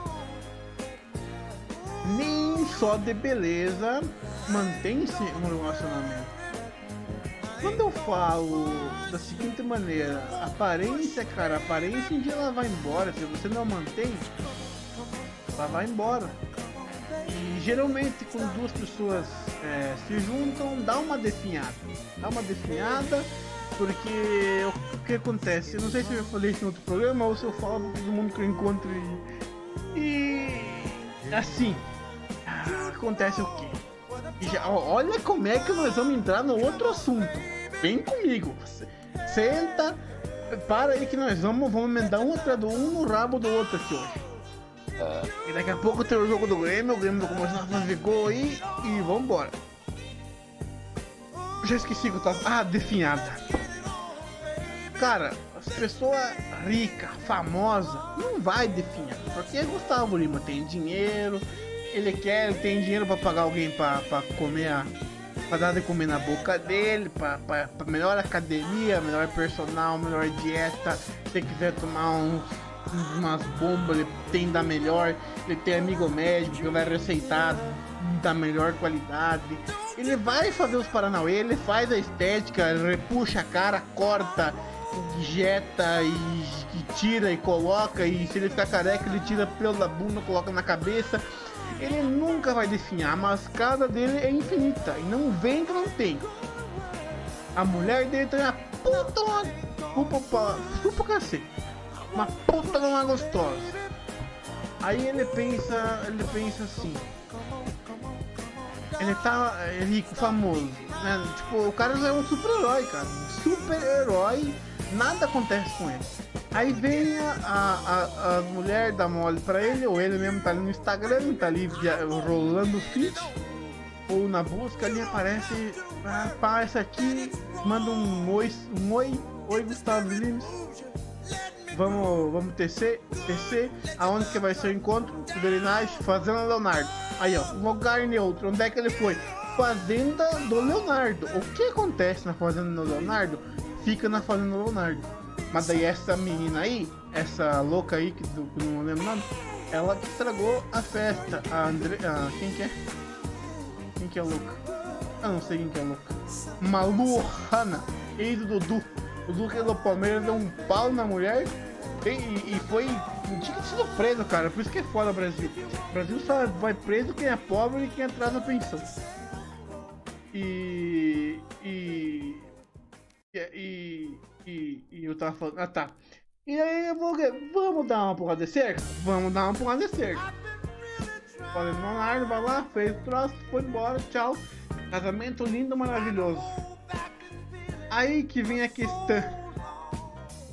nem só de beleza mantém-se um relacionamento. Quando eu falo da seguinte maneira, aparência, cara, aparência um dia ela vai embora. Se você não mantém, ela vai embora. E geralmente quando duas pessoas é, se juntam, dá uma definhada. Dá uma definhada, porque o que acontece? Eu não sei se eu falei isso em outro programa ou se eu falo pra todo mundo que eu encontro e. E assim, acontece o quê? Já- olha como é que nós vamos entrar no outro assunto. Vem comigo. Senta, para aí que nós vamos, vamos emendar um atrás do um no rabo do outro aqui hoje. E daqui a pouco tem o jogo do Grêmio, o Grêmio vai começar a fazer gol aí e vambora. Já esqueci que eu tava. Ah, definhada. Cara, as pessoas ricas, famosas, não vai definhar. Porque Gustavo Lima tem dinheiro, ele quer, tem dinheiro pra pagar alguém pra comer a. Pra dar de comer na boca dele, pra melhor academia, melhor personal, melhor dieta. Se quiser tomar uns, umas bombas, ele tem da melhor. Ele tem amigo médico que vai receitar da melhor qualidade. Ele vai fazer os Paranauê, ele faz a estética, repuxa a cara, corta, injeta e, e tira e coloca. E se ele ficar careca, ele tira pelo da bunda, coloca na cabeça. Ele nunca vai definhar, a mascada dele é infinita. E não vem que não tem. A mulher dele tem uma puta uma. Desculpa, pra- cacete. Uma puta de uma gostosa. Aí ele pensa. Ele pensa assim. Ele tá é, rico, famoso. Né? Tipo, o cara já é um super-herói, cara. Super-herói. Nada acontece com ele. Aí vem a, a, a, mulher dá mole pra ele, ou ele mesmo tá ali no Instagram, tá ali via- rolando o feed, ou na busca ali aparece, ah, pá, essa aqui, manda um oi, um oi, oi Gustavo Lima. Vamos, vamos tecer, tecer, aonde que vai ser o encontro? Verenagem, Fazenda Leonardo. Aí ó, lugar neutro, onde é que ele foi? Fazenda do Leonardo. O que acontece na Fazenda do Leonardo? Fica na Fazenda do Leonardo. Mas daí essa menina aí, essa louca aí, que, do, não lembro o nome, ela que estragou a festa. A Andre... A, quem que é? Quem que é louca? Eu não sei quem que é louca. Malu Hanna, ex do Dudu. O que é do Palmeiras deu um pau na mulher e, e- foi. Tinha sido preso, cara. Por isso que é foda o Brasil. O Brasil só vai preso quem é pobre e quem atrasa a pensão. E. E. E. E, e eu tava falando. Ah tá. E aí eu vou. Vamos dar uma porrada de cerca? Vamos dar uma porrada de cerca. Olha, Leonardo vai lá, fez o troço, foi embora, tchau. Casamento lindo, maravilhoso. Aí que vem a questão.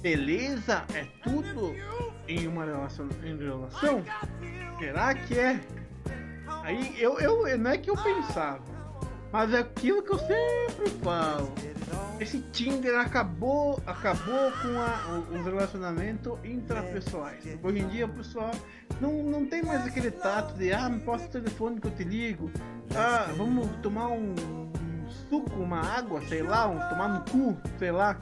Beleza é tudo em uma relação? Em relação? Será que é? Aí eu, eu não é que eu pensava, mas é aquilo que eu sempre falo. esse Tinder acabou, acabou com a, os relacionamentos intrapessoais. Hoje em dia o pessoal não, não tem mais aquele tato de ah, me passa o telefone que eu te ligo. Ah, vamos tomar um, um suco, uma água, sei lá, um, tomar no cu, sei lá.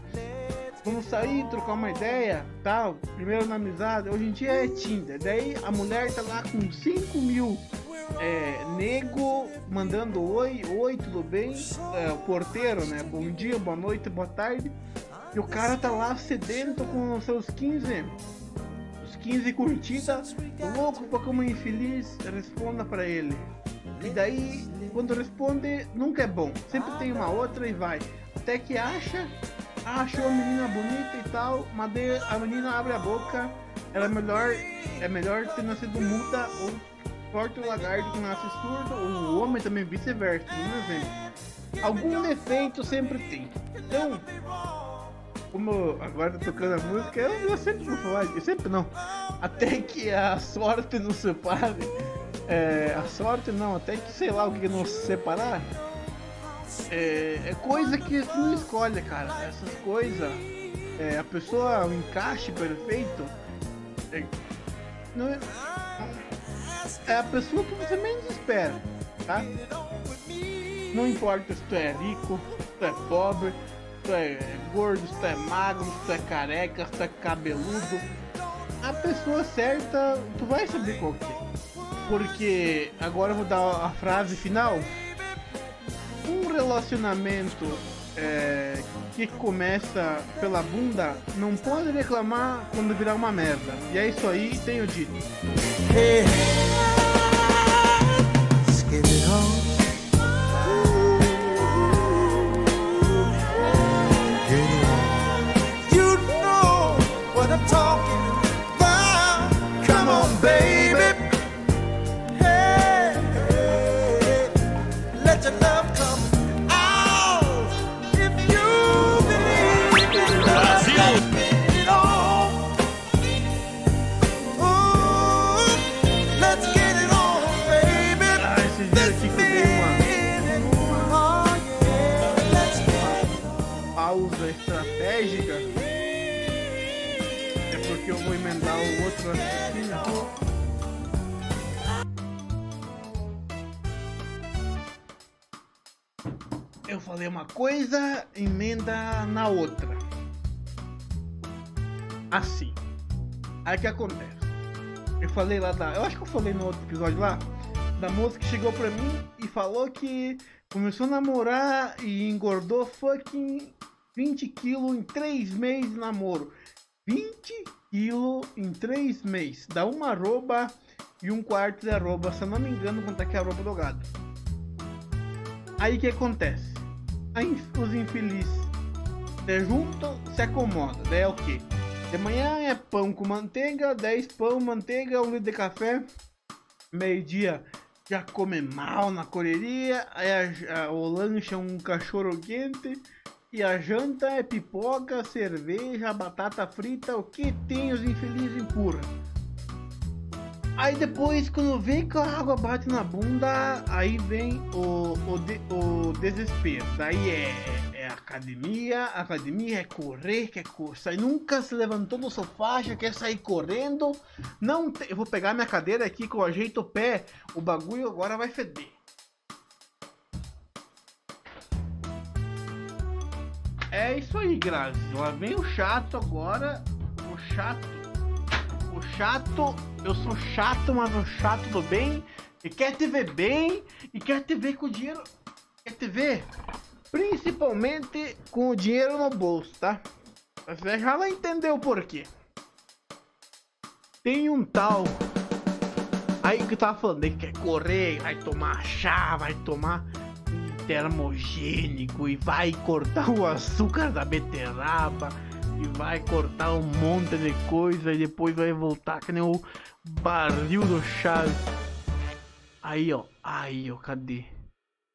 Vamos sair, trocar uma ideia, tal. Primeiro na amizade. Hoje em dia é Tinder. Daí a mulher tá lá com 5 mil é, nego mandando oi, oi, tudo bem? É, o porteiro, né? Bom dia, boa noite, boa tarde. E o cara tá lá sedento com seus 15, os 15 curtidas, louco pra como infeliz, responda pra ele. E daí, quando responde, nunca é bom. Sempre tem uma outra e vai. Até que acha, achou a menina bonita e tal, mas a menina abre a boca. Ela é melhor, é melhor ter nascido muda ou forte o lagarto que nasce surdo, ou o homem também vice-versa, um exemplo. Algum defeito sempre tem. Então, como agora tá tocando a música, eu, eu sempre vou falar, eu sempre não. Até que a sorte nos separe. É, a sorte não, até que sei lá o que nos separar. É, é coisa que você não escolhe, cara. Essas coisas. é, a pessoa, o encaixe perfeito. É, não é, é a pessoa que você menos espera, tá? Não importa se tu é rico, se tu é pobre, se tu é gordo, se tu é magro, se tu é careca, se tu é cabeludo. A pessoa certa, tu vai saber qual que é. Porque agora eu vou dar a frase final. Um relacionamento é, que começa pela bunda não pode reclamar quando virar uma merda. E é isso aí, tenho dito.
Hey,
Eu falei uma coisa, emenda na outra. Assim. Aí que acontece? Eu falei lá da. Eu acho que eu falei no outro episódio lá. Da moça que chegou pra mim e falou que começou a namorar e engordou fucking 20 quilos em 3 meses de namoro. 20 quilos em 3 meses. Dá uma arroba e um quarto de arroba. Se eu não me engano, quanto é que é a arroba do gado. Aí que acontece? Aí os infelizes se juntam, se acomodam. Daí é o quê? De manhã é pão com manteiga, 10 pão, manteiga, um litro de café. Meio-dia já come mal na correria. Aí a- a- o lanche é um cachorro quente. E a janta é pipoca, cerveja, batata frita, o que tem os infelizes empurra. Aí depois, quando vê que a água bate na bunda, aí vem o, o, de- o desespero. Daí é, é academia, academia é correr, quer cor- sair, nunca se levantou do sofá, já quer sair correndo. Não tem- eu vou pegar minha cadeira aqui que eu ajeito o pé, o bagulho agora vai feder. É isso aí, Grazi. Lá vem o chato agora. O chato. O chato. Eu sou chato, mas o chato do bem. E quer te ver bem. E quer te ver com dinheiro. Quer te ver? Principalmente com o dinheiro no bolso, tá? Você já vai entender o porquê. Tem um tal. Aí que tava falando, ele quer correr, vai tomar chá, vai tomar termogênico e vai cortar o açúcar da beterraba e vai cortar um monte de coisa e depois vai voltar que nem o barril do Chaves. Aí ó, aí ó, cadê?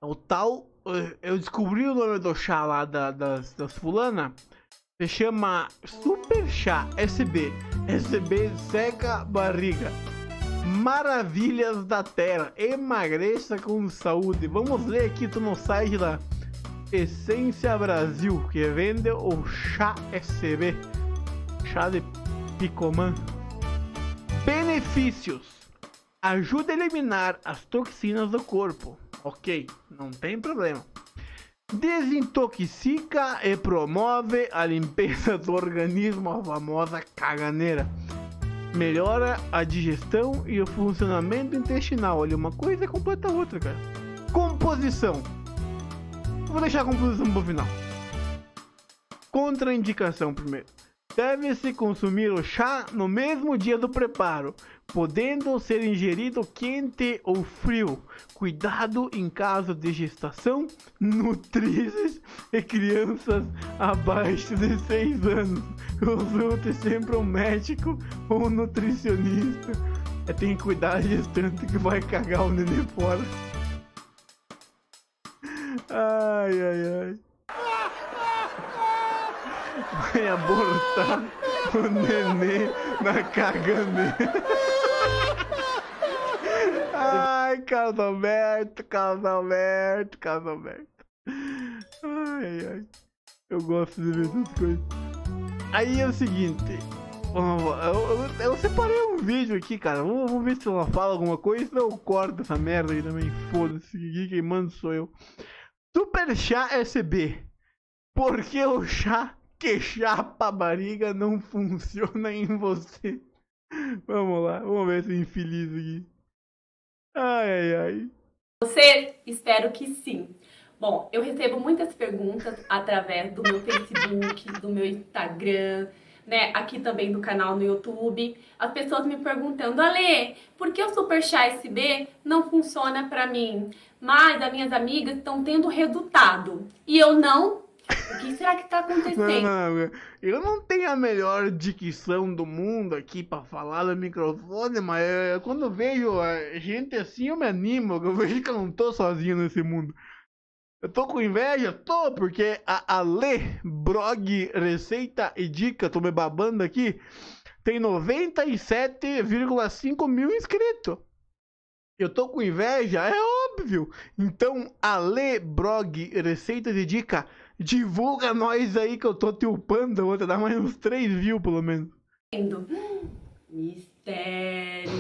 O tal, eh, eu descobri o nome do chá lá da- das, das fulana. Se chama Super Chá SB. SB seca barriga. Maravilhas da Terra. Emagreça com saúde. Vamos ler aqui, tu no site da Essência Brasil, que vende o chá SB, chá de picomã. Benefícios: ajuda a eliminar as toxinas do corpo. Ok, não tem problema. Desintoxica e promove a limpeza do organismo, a famosa caganeira. Melhora a digestão e o funcionamento intestinal. Olha, uma coisa completa a outra, cara. Composição. Vou deixar a composição pro final. Contraindicação primeiro. Deve-se consumir o chá no mesmo dia do preparo, podendo ser ingerido quente ou frio. Cuidado em caso de gestação, [laughs] nutrizes e crianças abaixo de 6 anos. Consulte sempre um médico ou um nutricionista. É, tem que cuidar da gestante que vai cagar o neném fora. Ai, ai, ai. Vai abortar o neném na caganeira. Ai, caso aberto, caso aberto, caso aberto. Ai, ai. Eu gosto de ver essas coisas. Aí é o seguinte. Eu, eu- eu separei um vídeo aqui, cara. Vamos, ver se ela fala alguma coisa. Senão eu corto essa merda aí também. Foda-se. que Quem manda sou eu. Super Chá SB. Por que o chá que chapa barriga não [laughs] funciona em você? Vamos lá, vamos ver esse infeliz aqui. Ai, ai, ai.
Você? Espero que sim. Bom, eu recebo muitas perguntas através do meu Facebook, do meu Instagram, né? Aqui também do canal no YouTube. As pessoas me perguntando, Ale, por que o Super Chá SB não funciona pra mim? Mas as minhas amigas estão tendo resultado. E eu não. O que será que tá
Não,
acontecendo? [laughs]
eu não tenho a melhor dicção do mundo aqui pra falar no microfone, mas quando eu vejo eh, gente assim eu me animo, eu vejo que eu não tô sozinho nesse mundo. Eu tô com inveja? Tô, porque a Ale Brog Receita e Dica, tô me babando aqui, tem 97,5 mil inscritos. Eu tô com inveja? É óbvio. Então, Ale Brog Receita e Dica, divulga nós aí que eu tô te upando, vou te dar mais uns 3 views pelo menos.
Mistério.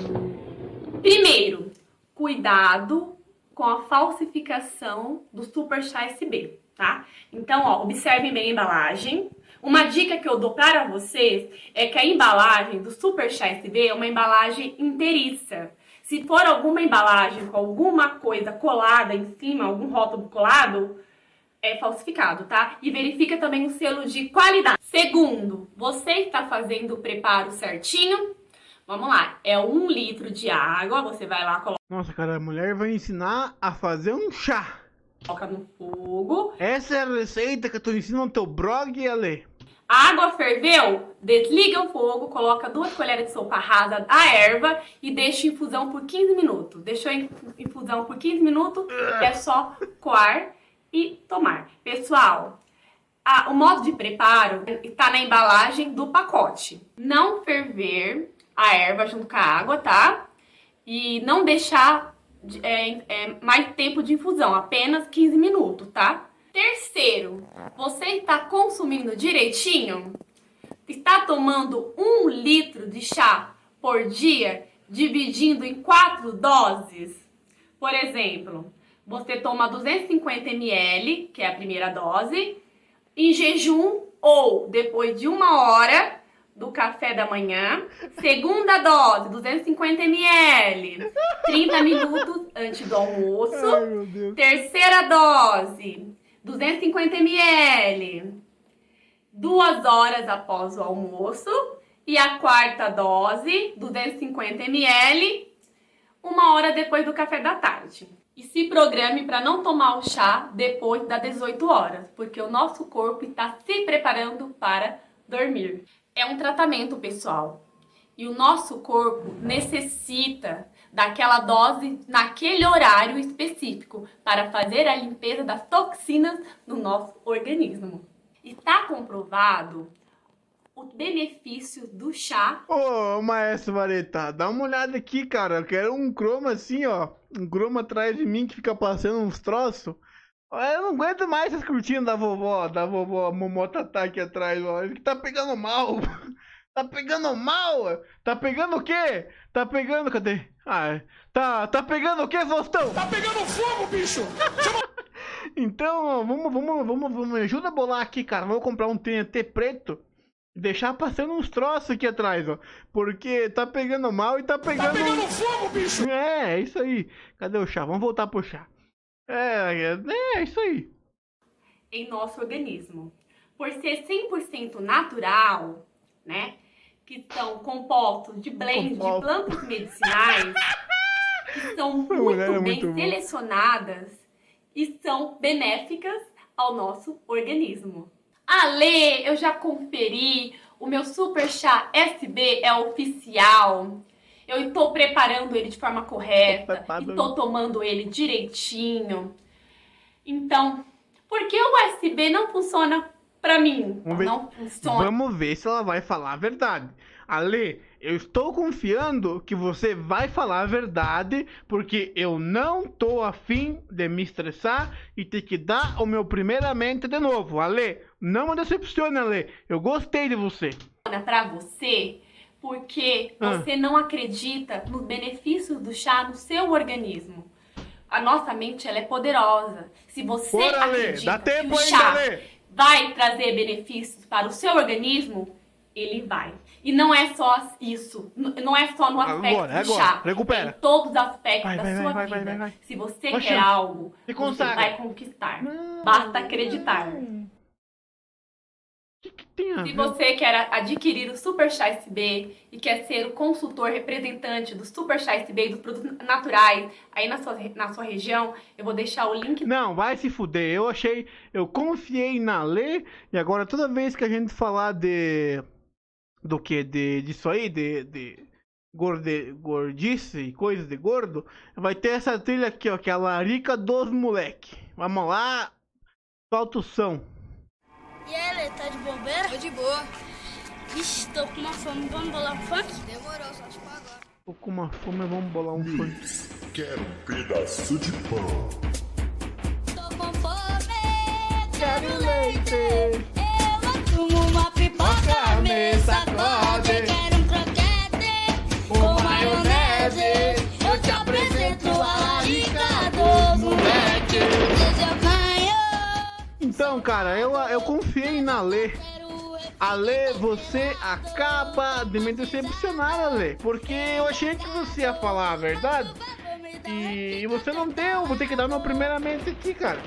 Primeiro, cuidado com a falsificação do Super Chá SB, tá? Então, ó, observem bem a embalagem. Uma dica que eu dou para vocês é que a embalagem do Super Chá SB é uma embalagem inteiriça. Se for alguma embalagem com alguma coisa colada em cima, algum rótulo colado, é falsificado, tá? E verifica também o selo de qualidade. Segundo, você está fazendo o preparo certinho? Vamos lá, é um litro de água, você vai lá,
Nossa, cara, a mulher vai ensinar a fazer um chá.
coloca no fogo.
Essa é a receita que eu tô ensinando no teu blog, Ale.
A água ferveu? Desliga o fogo, coloca duas colheres de sopa rasa a erva e deixa em infusão por 15 minutos. Deixou em infusão por 15 minutos, é só coar e tomar. Pessoal, a- o modo de preparo está na embalagem do pacote. Não ferver a erva junto com a água, tá? E não deixar de- é, é, mais tempo de infusão, apenas 15 minutos, tá? Terceiro, você está consumindo direitinho? Está tomando um litro de chá por dia, dividindo em quatro doses? Por exemplo, você toma 250 ml, que é a primeira dose, em jejum ou depois de uma hora do café da manhã. Segunda dose, 250 ml, 30 minutos antes do almoço.
Ai.
Terceira dose, 250 ml, duas horas após o almoço. E a quarta dose, 250 ml, uma hora depois do café da tarde. E se programe para não tomar o chá depois das 18 horas, porque o nosso corpo está se preparando para dormir. É um tratamento, pessoal. E o nosso corpo necessita daquela dose naquele horário específico para fazer a limpeza das toxinas no nosso organismo. Está comprovado o benefício do chá
Ô, maestro Vareta, dá uma olhada aqui, cara. Eu quero um croma assim, ó. Um croma atrás de mim que fica passando uns troços. Eu não aguento mais essas cortinas da vovó, da vovó Momó Tatá aqui atrás, ó. Ele que tá pegando mal. [laughs] Tá pegando mal? Tá pegando o quê? Tá pegando. Cadê? Ah, é. tá, tá pegando o quê, Faustão? Tá pegando fogo, bicho! [laughs] então, vamos, vamos, vamos, vamos. Me ajuda a bolar aqui, cara. Vou comprar um TNT preto. e Deixar passando uns troços aqui atrás, ó. Porque tá pegando mal e tá pegando. Tá pegando fogo, bicho! É, é isso aí. Cadê o chá? Vamos voltar pro chá. É, é, é isso aí.
em nosso organismo. Por ser 100% natural, né? Que são compostos de blends de plantas medicinais, que são [laughs]
mulher é
muito bem
muito
selecionadas e são benéficas ao nosso organismo. Ale, eu já conferi, o meu super chá SB é oficial. Eu estou preparando ele de forma correta, estou tomando ele direitinho. Então, por que o USB não funciona pra mim?
Vamos ver.
Não funciona.
Vamos ver se ela vai falar a verdade. Ale, eu estou confiando que você vai falar a verdade, porque eu não tô afim de me estressar e ter que dar o meu primeiramente de novo. Ale, não me decepcione, Ale. Eu gostei de você.
Pra você, porque
Ah.
você não acredita nos benefícios do chá no seu organismo. A nossa mente ela é poderosa. Se você
Bora,
acredita
Dá tempo
que o chá vai trazer benefícios para o seu organismo, ele vai. E não é só isso. Não é só no aspecto
Agora,
do chá.
Recupera.
Em todos os aspectos
Vai,
da
vai,
sua
vai,
vida.
vai, vai, vai.
Se você quer algo, você vai conquistar. Basta acreditar.
O que, tem a
Se
ver?
você quer adquirir o Super Chá SB e quer ser o consultor representante do Super Chá SB e dos produtos naturais aí na sua, na sua região, eu vou deixar o link
Não, vai se fuder. Eu achei. Eu confiei na Lê. E agora toda vez que a gente falar de. Do que? De, disso aí, de. de gorde, gordice e coisas de gordo, vai ter essa trilha aqui, ó, que é a Larica dos Moleque. Vamos lá. Solta o som.
E aí, Lê, tá de bobeira? Tô de boa. Ixi, tô com uma fome. Vamos bolar um funk? Demorou, só te agora.
Tô com uma fome, vamos bolar um funk.
Quero um pedaço de pão.
Tô com fome,
Quero leite.
eu
Então, cara, eu, eu confiei na Lê. Ale, você acaba de me decepcionar, Ale. Porque eu achei que você ia falar a verdade. E você não deu. Vou ter que dar meu primeiramente aqui, cara.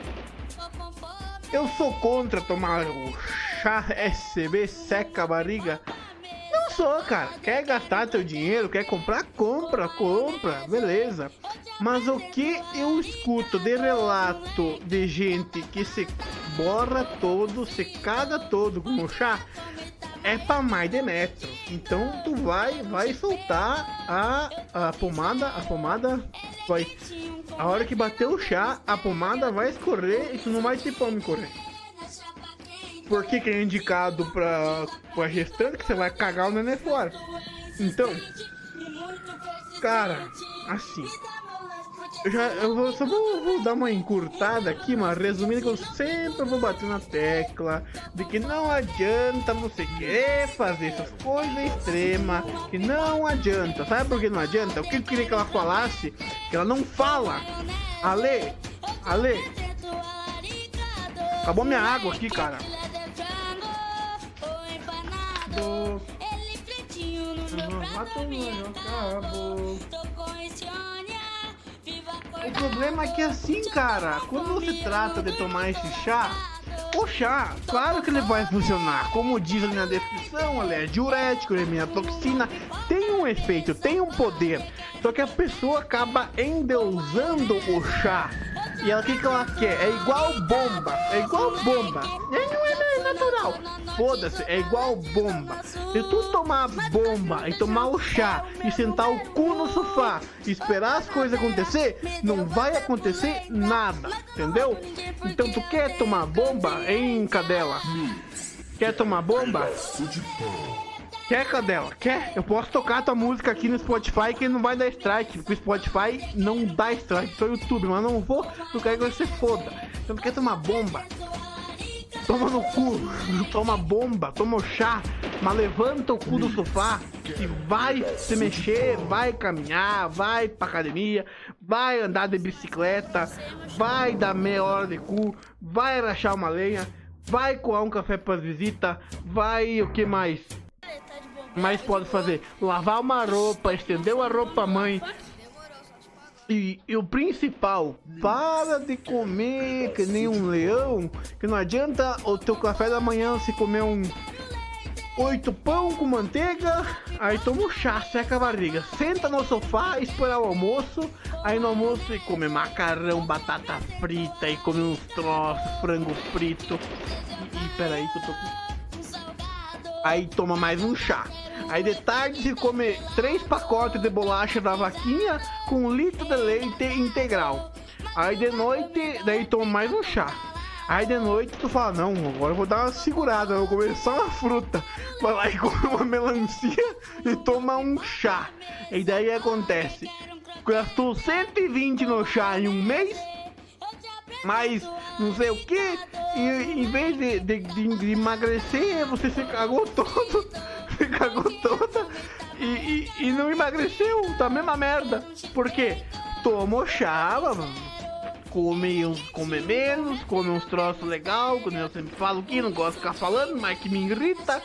Eu sou contra tomar o chá SB seca a barriga. Sou, cara. Quer gastar teu dinheiro, quer comprar, compra, compra, beleza. Mas o que eu escuto de relato de gente que se borra todo, se caga todo com o chá, é pra mais de metro. Então tu vai, vai soltar a, a pomada, a pomada vai. A hora que bater o chá, a pomada vai escorrer e tu não vai ter onde correr. Por que, que é indicado pra, pra gestante que você vai cagar o neném fora? Então, cara, assim. Eu, já, eu vou, só vou, vou dar uma encurtada aqui, mas resumindo que eu sempre vou bater na tecla de que não adianta você querer fazer essas coisas extremas, que não adianta. Sabe por que não adianta? O que eu queria que ela falasse, que ela não fala. Ale, Ale, acabou minha água aqui, cara. Do... Acabou. O problema é que assim, cara, quando você trata de tomar esse chá, o chá, claro que ele vai funcionar. Como diz ali na descrição, ele é diurético, ele é toxina, tem um efeito, tem um poder. Só que a pessoa acaba endeusando o chá. E ela, o que, que ela quer? É igual bomba. É igual bomba. E não é natural. Foda-se, é igual bomba. Se tu tomar bomba e tomar o chá e sentar o cu no sofá e esperar as coisas acontecer, não vai acontecer nada. Entendeu? Então tu quer tomar bomba, hein, cadela? Quer tomar bomba? Quer, Cadela? Quer? Eu posso tocar tua música aqui no Spotify que não vai dar strike, porque o Spotify não dá strike, só o YouTube, mas não vou, não quero que você foda. Então tu quer tomar bomba? Toma no cu, [laughs] toma bomba, toma o chá, mas levanta o cu do sofá e vai se mexer, vai caminhar, vai pra academia, vai andar de bicicleta, vai dar meia hora de cu, vai rachar uma lenha, vai coar um café pras visitas, vai o que mais? Mas pode fazer. Lavar uma roupa, estender uma roupa mãe. E, e o principal, para de comer que nem um leão, que não adianta o teu café da manhã se comer um oito pão com manteiga, aí toma um chá, seca a barriga, senta no sofá, espera o almoço, aí no almoço e come macarrão, batata frita, e come uns troços, frango frito. E, e peraí que eu tô com Aí toma mais um chá. Aí de tarde se come três pacotes de bolacha da vaquinha com um litro de leite integral. Aí de noite, daí toma mais um chá. Aí de noite tu fala, não, agora eu vou dar uma segurada, vou comer só uma fruta. Vai lá e come uma melancia e toma um chá. E daí acontece, gastou 120 no chá em um mês, mas não sei o que, e em vez de, de, de- de emagrecer, você se cagou todo, [laughs] se cagou toda e, e, e não emagreceu, tá a mesma merda. Por quê? Tomou chá, come, uns- come menos, come uns troços legal, quando eu sempre falo que não gosto de ficar falando, mas que me irrita.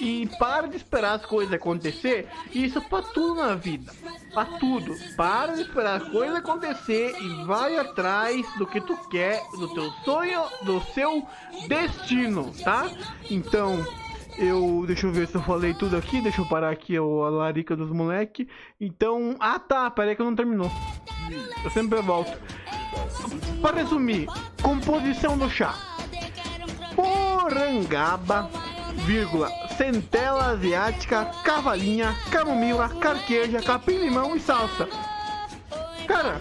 E para de esperar as coisas acontecer. Isso é pra tudo na vida. Pra tudo. Para de esperar as coisas acontecer e vai atrás do que tu quer, do teu sonho, do seu destino, tá? Então, eu. Deixa eu ver se eu falei tudo aqui. Deixa eu parar aqui o- a larica dos moleque. Então. Ah tá, peraí que não terminou. Eu sempre volto. Para resumir, composição do chá. Porangaba, vírgula, centela asiática, cavalinha, camomila, carqueja, capim-limão e salsa. Cara,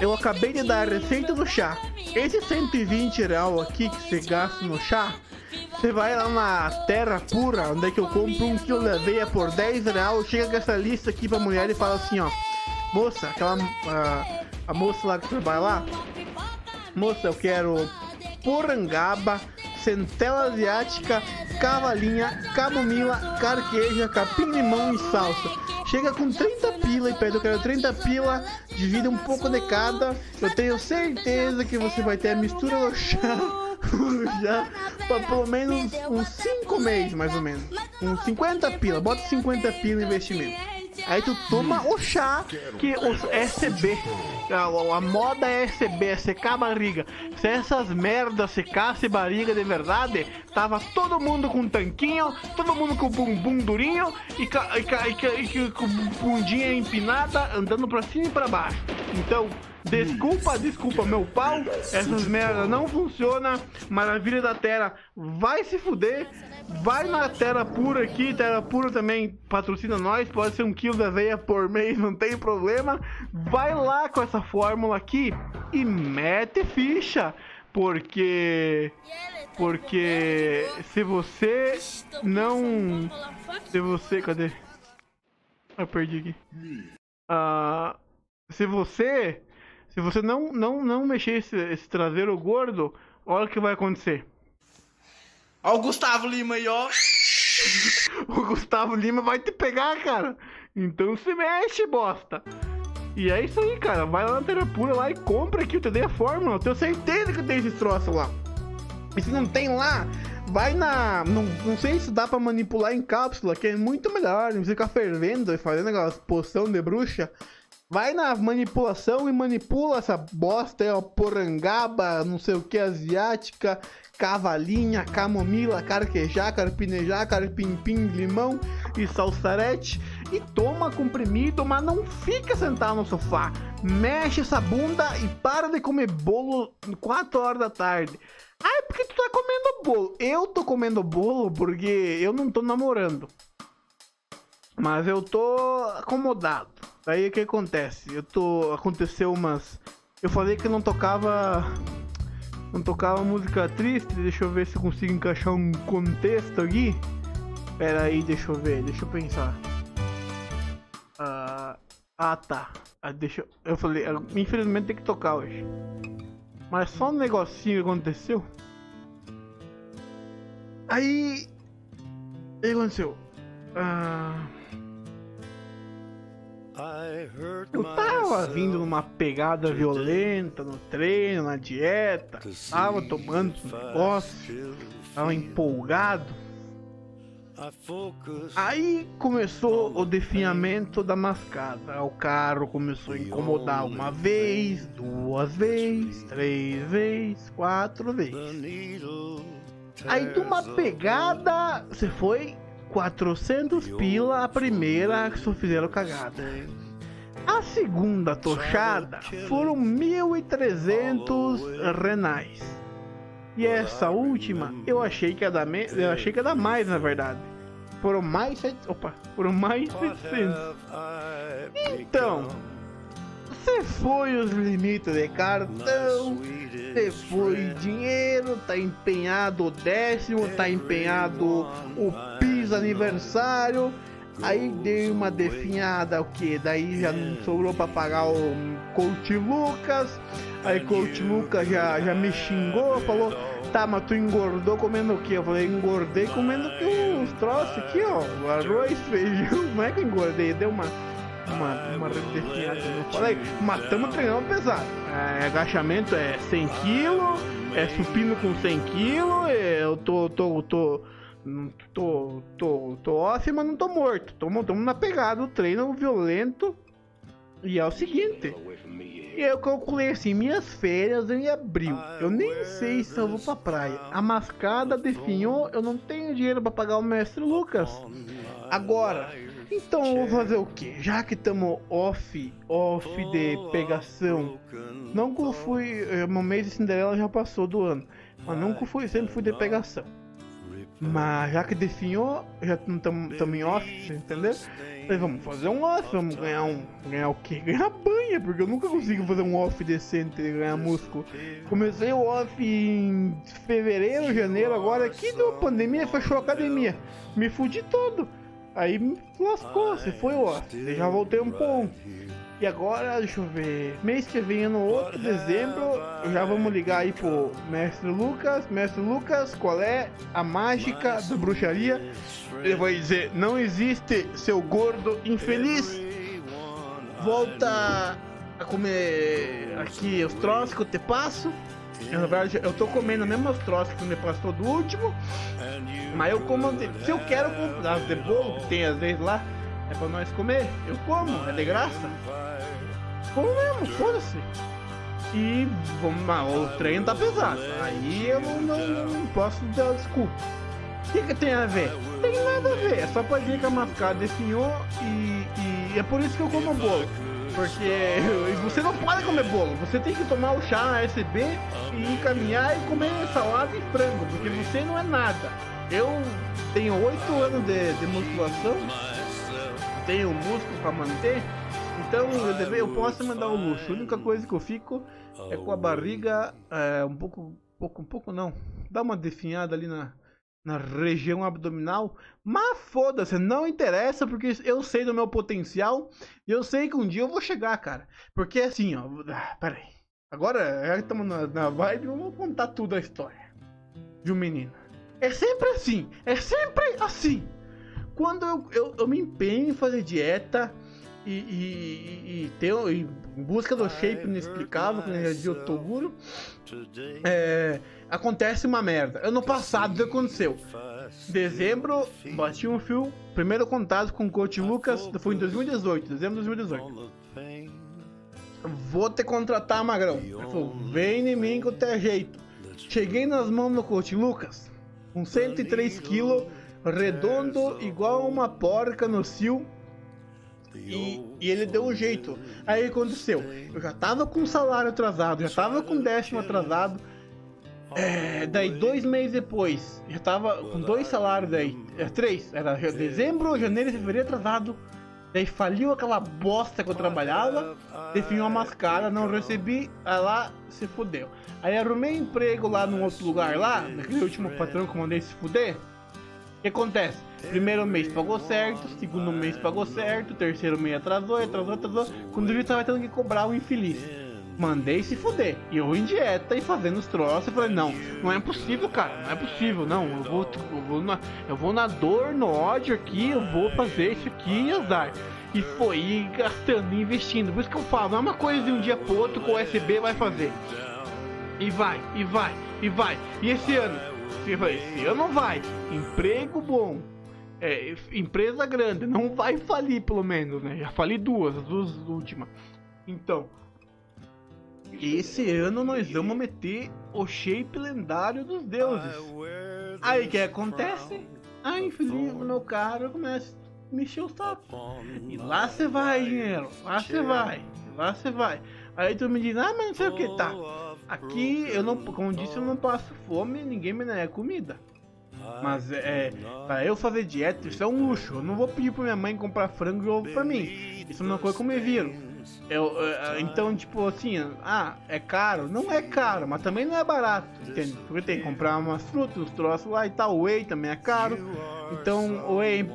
eu acabei de dar a receita do chá. Esse 120 real aqui que você gasta no chá, você vai lá na Terra Pura, onde é que eu compro um quilo de aveia por 10 real, chega com essa lista aqui pra mulher e fala assim, ó. Moça, aquela... ah, a moça lá que trabalha lá, Moça, eu quero porangaba, centela asiática, cavalinha, camomila, carqueja, capim-limão e salsa. Chega com 30 pila e pede, eu quero 30 pila, divide um pouco de cada. Eu tenho certeza que você vai ter a mistura do chá, [laughs] chá pra pelo menos uns 5 meses, mais ou menos. Uns 50 pila, bota 50 pila investimento. Aí tu toma o chá que os SB, a, a moda é SB, é secar a barriga. Se essas merdas secasse barriga de verdade, tava todo mundo com tanquinho, todo mundo com bumbum durinho e, ca- e, ca- e, ca- e com bundinha empinada, andando pra cima e pra baixo. Então, desculpa, desculpa meu pau, essas merdas não funcionam. Maravilha da Terra vai se fuder. Vai na Terra Pura aqui, Terra Pura também patrocina nós, pode ser um quilo de aveia por mês, não tem problema. Vai lá com essa fórmula aqui e mete ficha, porque porque se você não se você, cadê? Eu perdi aqui. Ah, se você se você não não não mexer esse, esse traseiro gordo, olha o que vai acontecer.
Ó o Gustavo Lima aí, ó. [laughs]
o Gustavo Lima vai te pegar, cara. Então se mexe, bosta. E é isso aí, cara. Vai lá na Terapura lá e compra aqui, eu te dei a fórmula. Eu tenho certeza que tem esses troços lá. E se não tem lá, vai na. Não, não sei se dá pra manipular em cápsula, que é muito melhor. Não precisa ficar fervendo e fazendo aquelas poção de bruxa. Vai na manipulação e manipula essa bosta aí, ó. Porangaba, não sei o que, asiática, cavalinha, camomila, carquejá, carpinejá, carpim-pim, limão e salsarete. E toma comprimido, mas não fica sentado no sofá. Mexe essa bunda e para de comer bolo 4 horas da tarde. Ah, é porque tu tá comendo bolo. Eu tô comendo bolo porque eu não tô namorando. Mas eu tô acomodado. Daí o que acontece? Eu tô. Aconteceu umas. Eu falei que não tocava. Não tocava música triste. Deixa eu ver se eu consigo encaixar um contexto aqui. Pera aí, deixa eu ver, deixa eu pensar. Ah, ah tá. Ah, deixa eu. Eu falei, infelizmente tem que tocar hoje. Mas só um negocinho aconteceu. Aí. O que aconteceu? Ah, eu tava vindo numa pegada violenta no treino, na dieta, tava tomando um negócio, tava empolgado. Aí começou o definhamento da mascada. O carro começou a incomodar uma vez, duas vezes, três vezes, quatro vezes. Aí de uma pegada, você foi 400 pila a primeira que só fizeram cagada. A segunda tochada foram 1.300 renais. E essa última, eu achei que ia dar, me... eu achei que ia dar mais, na verdade. Foram mais, set... opa, foram mais 700. Então, você foi os limites de cartão, você foi dinheiro, tá empenhado o décimo, tá empenhado o PIS aniversário. Aí dei uma definhada, o que? Daí já não sobrou pra pagar o Coach Lucas. Aí Coach Lucas já, já me xingou, falou: Tá, mas tu engordou comendo o que? Eu falei: Engordei comendo que os troços aqui, ó. Arroz, feijão. Não é que engordei, deu uma uma, uma definhada. Eu falei, matamos treinando pesado. É, agachamento é 100 kg, é supino com 100 kg, eu tô, tô, tô, tô, tô, tô off, mas não tô morto. Tamo, tamo na pegada, o treino violento. E é o seguinte, eu calculei assim, minhas férias em abril. Eu nem sei se eu vou pra praia. A mascada definhou, eu não tenho dinheiro para pagar o mestre Lucas. Agora, então eu vou fazer o que? Já que estamos off, off de pegação. Não eu fui. Meu mês de Cinderela já passou do ano. Mas nunca fui, sempre fui de pegação. Mas já que definhou, já estamos em off, entendeu? Falei, vamos fazer um off, vamos ganhar um. Ganhar o quê? Ganhar banha, porque eu nunca consigo fazer um off decente e ganhar músculo. Comecei o off em fevereiro, janeiro, agora aqui deu pandemia, fechou a academia. Me fudi todo. Aí me lascou, você foi ó. Já voltei um pouco. E agora, deixa eu ver. Mês que vem, no outro dezembro, já vamos ligar aí pro Mestre Lucas. Mestre Lucas, qual é a mágica da bruxaria? Ele vai dizer: Não existe seu gordo infeliz. Volta a comer aqui os troços que eu te passo. Na verdade, eu tô comendo mesmo os troços que me passou do último. Mas eu como. Se eu quero comprar de bolo, que tem às vezes lá, é pra nós comer, eu como, é de graça. Como mesmo, foda-se. E vamos, o trem tá pesado. Aí eu não, não, não posso dar desculpa. O que, que tem a ver? Tem nada a ver, é só pra dizer que a mascada definhou e, e é por isso que eu como bolo. Porque [laughs] você não pode comer bolo, você tem que tomar o chá SB e caminhar e comer salada e frango, porque você não é nada. Eu tenho oito anos de, de musculação, tenho músculo para manter, então eu, deve, eu posso mandar o luxo. A única coisa que eu fico é com a barriga é, um pouco, pouco, um pouco não, dá uma definhada ali na, na região abdominal, mas foda-se, não interessa, porque eu sei do meu potencial e eu sei que um dia eu vou chegar, cara. Porque assim, ó, ah, peraí. Agora, estamos na, na vibe, eu vou contar tudo a história de um menino. É sempre assim, é sempre assim. Quando eu, eu, eu me empenho em fazer dieta e, e, e, e ter, em busca do shape inexplicável, que já dizia o Toguro, é, acontece uma merda. Ano passado aconteceu. Dezembro, bati um fio. Primeiro contato com o coach Lucas foi em 2018, dezembro de 2018. Vou te contratar, Magrão. Ele falou: vem em mim que eu tenho jeito. Cheguei nas mãos do coach Lucas, com 103 quilos, redondo, igual uma porca no cio. E, e, ele deu um jeito. Aí aconteceu. Eu já tava com salário atrasado, já tava com décimo atrasado. É, daí dois meses depois, já tava com dois salários daí. É, três. Era dezembro, janeiro e fevereiro atrasado. Daí faliu aquela bosta que eu trabalhava, definiu uma mascara, não recebi, aí lá se fudeu. Aí arrumei emprego lá num outro lugar lá, naquele último patrão que eu mandei se fuder. O que acontece? Primeiro mês pagou certo, segundo mês pagou certo, terceiro mês atrasou, atrasou, atrasou. Quando eu vi, tava tendo que cobrar o infeliz. Mandei se fuder. E eu em dieta e fazendo os troços. Eu falei, não, não é possível, cara. Não é possível, não. Eu vou, eu vou, na, eu vou na dor, no ódio aqui, eu vou fazer isso aqui e azar. E foi e gastando, investindo. Por isso que eu falo, não é uma coisa de um dia pro outro que o USB vai fazer. E vai, e vai, e vai. E esse ano? Esse ano vai. Emprego bom. É, empresa grande. Não vai falir, pelo menos, né? Já fali duas, as duas últimas. Então, esse ano nós vamos meter o shape lendário dos deuses. Aí que acontece? A infeliz meu cara começa a mexer o saco. E lá você vai, dinheiro. Lá você vai. Lá você vai. Aí tu me diz, ah, mas não sei o que tá. Aqui eu não, como disse, eu não passo fome, ninguém me nega comida. Mas é, pra eu fazer dieta, isso é um luxo. Eu não vou pedir pra minha mãe comprar frango e ovo pra mim. Isso é uma coisa que eu me viro. Eu, é, então, tipo assim, ah, é caro? Não é caro, mas também não é barato, entende? Porque tem que comprar umas frutas, uns troços lá e tal. O whey também é caro. Então, o whey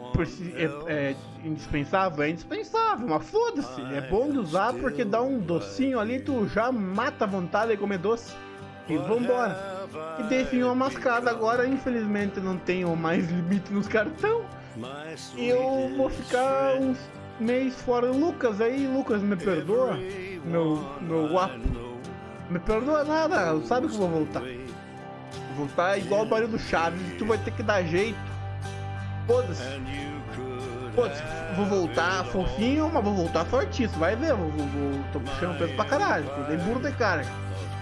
é, é, é indispensável? É indispensável, mas foda-se. É bom de usar porque dá um docinho ali, tu já mata a vontade de comer doce. E vambora. E teve uma mascada agora, infelizmente não tenho mais limite nos cartão. E eu vou ficar uns mês fora. Lucas aí, Lucas, me perdoa? Meu, meu guapo. Me perdoa nada, sabe que eu vou voltar. Vou voltar igual o barulho do Chaves, tu vai ter que dar jeito. Foda-se. Foda-se, vou voltar fofinho, mas vou voltar fortíssimo, vai ver, vou, vou, tô puxando peso pra caralho, tô dei burro de cara.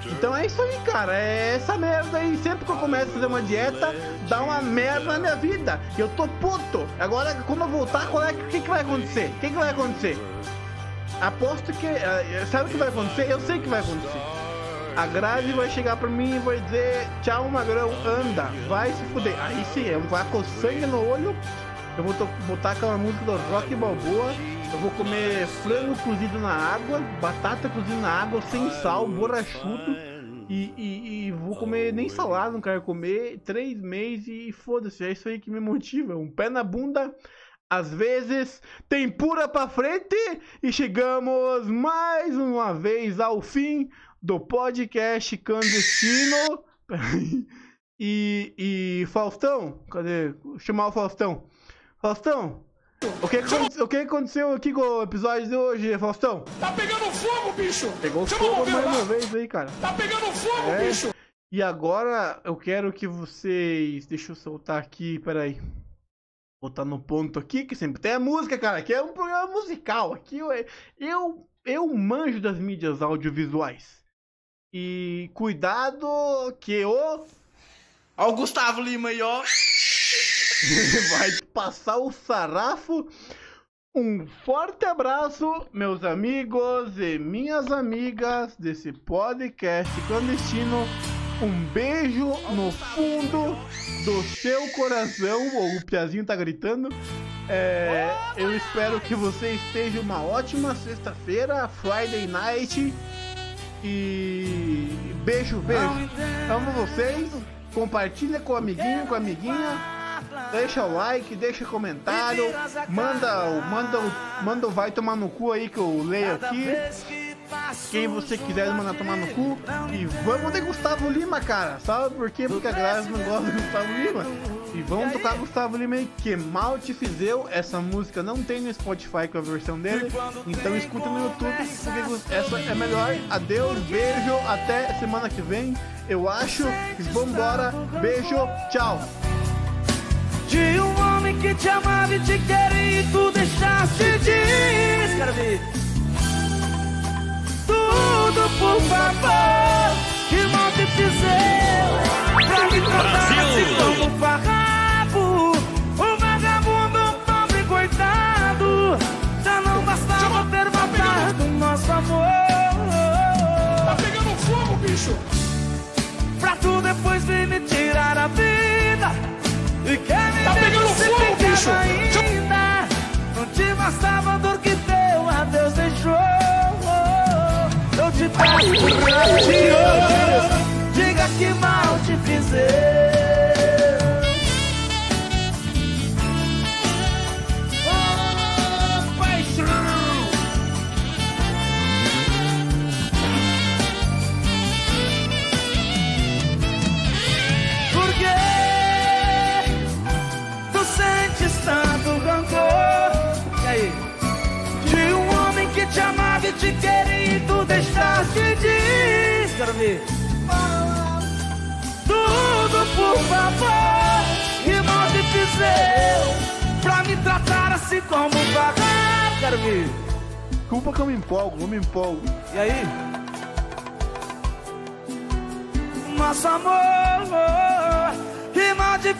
Então é isso aí, cara. É essa merda aí. Sempre que eu começo a fazer uma dieta, dá uma merda na minha vida. E eu tô puto. Agora, quando eu voltar, qual é, que, que vai acontecer? O que, que vai acontecer? Aposto que. eh, Sabe o que vai acontecer? Eu sei o que vai acontecer. A Grazi vai chegar pra mim e vai dizer: Tchau, magrão, anda, vai se fuder. Aí sim, eu vou com sangue no olho. Eu vou botar aquela música do Rock Balboa. Eu vou comer frango cozido na água, batata cozida na água, sem sal, borrachudo. E, e- e vou comer nem salada, não quero comer. Três meses e foda-se, é isso aí que me motiva. Um pé na bunda. Às vezes tem pura pra frente e chegamos mais uma vez ao fim do podcast clandestino. [laughs] E, e Faustão, cadê? Vou chamar o Faustão. Faustão, o que, aconteceu, o que aconteceu aqui com o episódio de hoje, Faustão?
Tá pegando fogo, bicho!
Pegou
Chama o
fogo mais uma vez aí, cara.
Tá pegando fogo,
É.
bicho!
E agora eu quero que vocês. Deixa eu soltar aqui, peraí. Botar no ponto aqui, que sempre tem a música, cara. Aqui é um programa musical. Aqui eu, eu, eu manjo das mídias audiovisuais. E cuidado que o.
Ó o Gustavo Lima aí, ó. [laughs]
vai passar o sarrafo. Um forte abraço, meus amigos e minhas amigas desse podcast clandestino. Um beijo no fundo do seu coração. O Piazinho tá gritando. É, eu espero que você esteja uma ótima sexta-feira, Friday night. E beijo, beijo. Amo vocês. Compartilha com o amiguinho, com a amiguinha. Deixa o like, deixa comentário. Manda o manda o manda o vai tomar no cu aí que eu leio aqui. Quem você quiser mandar tomar no cu. E vamos de Gustavo Lima, cara. Sabe por quê? Porque a Grazi não gosta de Gustavo Lima. E vamos tocar Gustavo Lima aí, que mal te fizeu. Essa música não tem no Spotify com a versão dele. Então escuta no YouTube, porque essa é melhor. Adeus, beijo, até semana que vem. Eu acho. Vambora, beijo, tchau.
De um homem que te amava e te queria e tu deixaste de ir. Tudo, por favor, que mal te fizer pra me tratasse como farrapo. Um vagabundo, um pobre coitado. Já não bastava ter matado nosso amor. Tá pegando fogo, bicho. Pra tu depois vir me tirar a vida. E quer me
Tá pegando fogo, bicho.
ainda. Não te bastava dor que teu adeus deixou. Eu te peço por Deus, diga que mal te fizer. Te queria e tu deixaste de ir. Quero ver. Tudo por favor, te fiz eu, pra me tratar assim como um vagabundo. Quero ver.
Desculpa que eu me empolgo, eu me empolgo.
E aí? Nosso amor, que mal te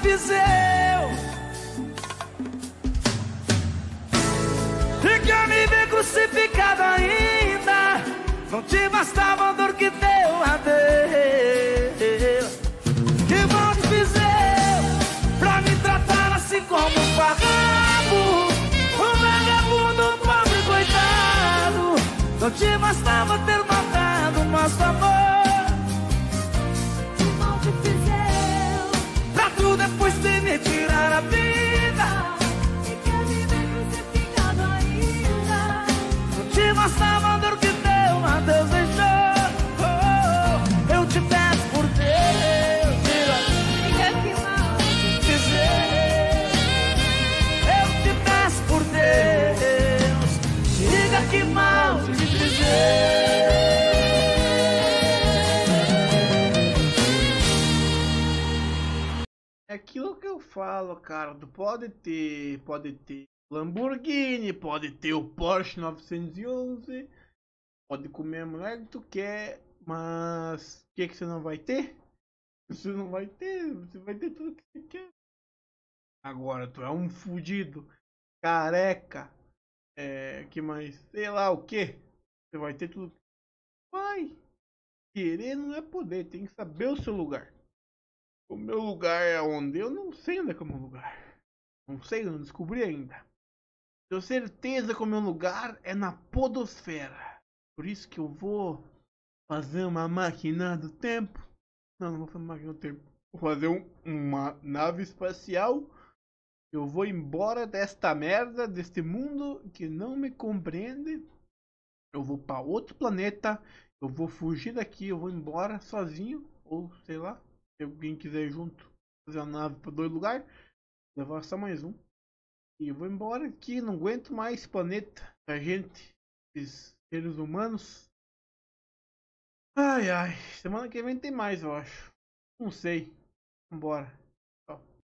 crucificado ainda Não te bastava a dor que deu a Deus. Que mal te fiz eu Pra me tratar assim como um farrapo Um vagabundo, um pobre coitado. Não te bastava ter matado nosso amor
falo, cara. Tu pode ter, pode ter Lamborghini, pode ter o Porsche 911, pode comer a mulher que tu quer, mas o que, que você não vai ter? Você não vai ter, você vai ter tudo que você quer. Agora, tu é um fudido, careca, é, que mais? Sei lá o que. Você vai ter tudo. Vai! Querer não é poder, tem que saber o seu lugar. O meu lugar é onde? Eu não sei onde é que é o meu lugar. Não sei, não descobri ainda. Tenho certeza que o meu lugar é na podosfera. Por isso que eu vou fazer uma máquina do tempo. Não, não vou fazer uma máquina do tempo. Vou fazer um, uma nave espacial. Eu vou embora desta merda, deste mundo que não me compreende. Eu vou para outro planeta. Eu vou fugir daqui. Eu vou embora sozinho. Ou sei lá. Se alguém quiser junto, fazer uma nave para dois lugares. Levar só mais um. E eu vou embora aqui, não aguento mais esse planeta. A gente, esses seres humanos. Ai ai, semana que vem tem mais, eu acho. Não sei. Vambora.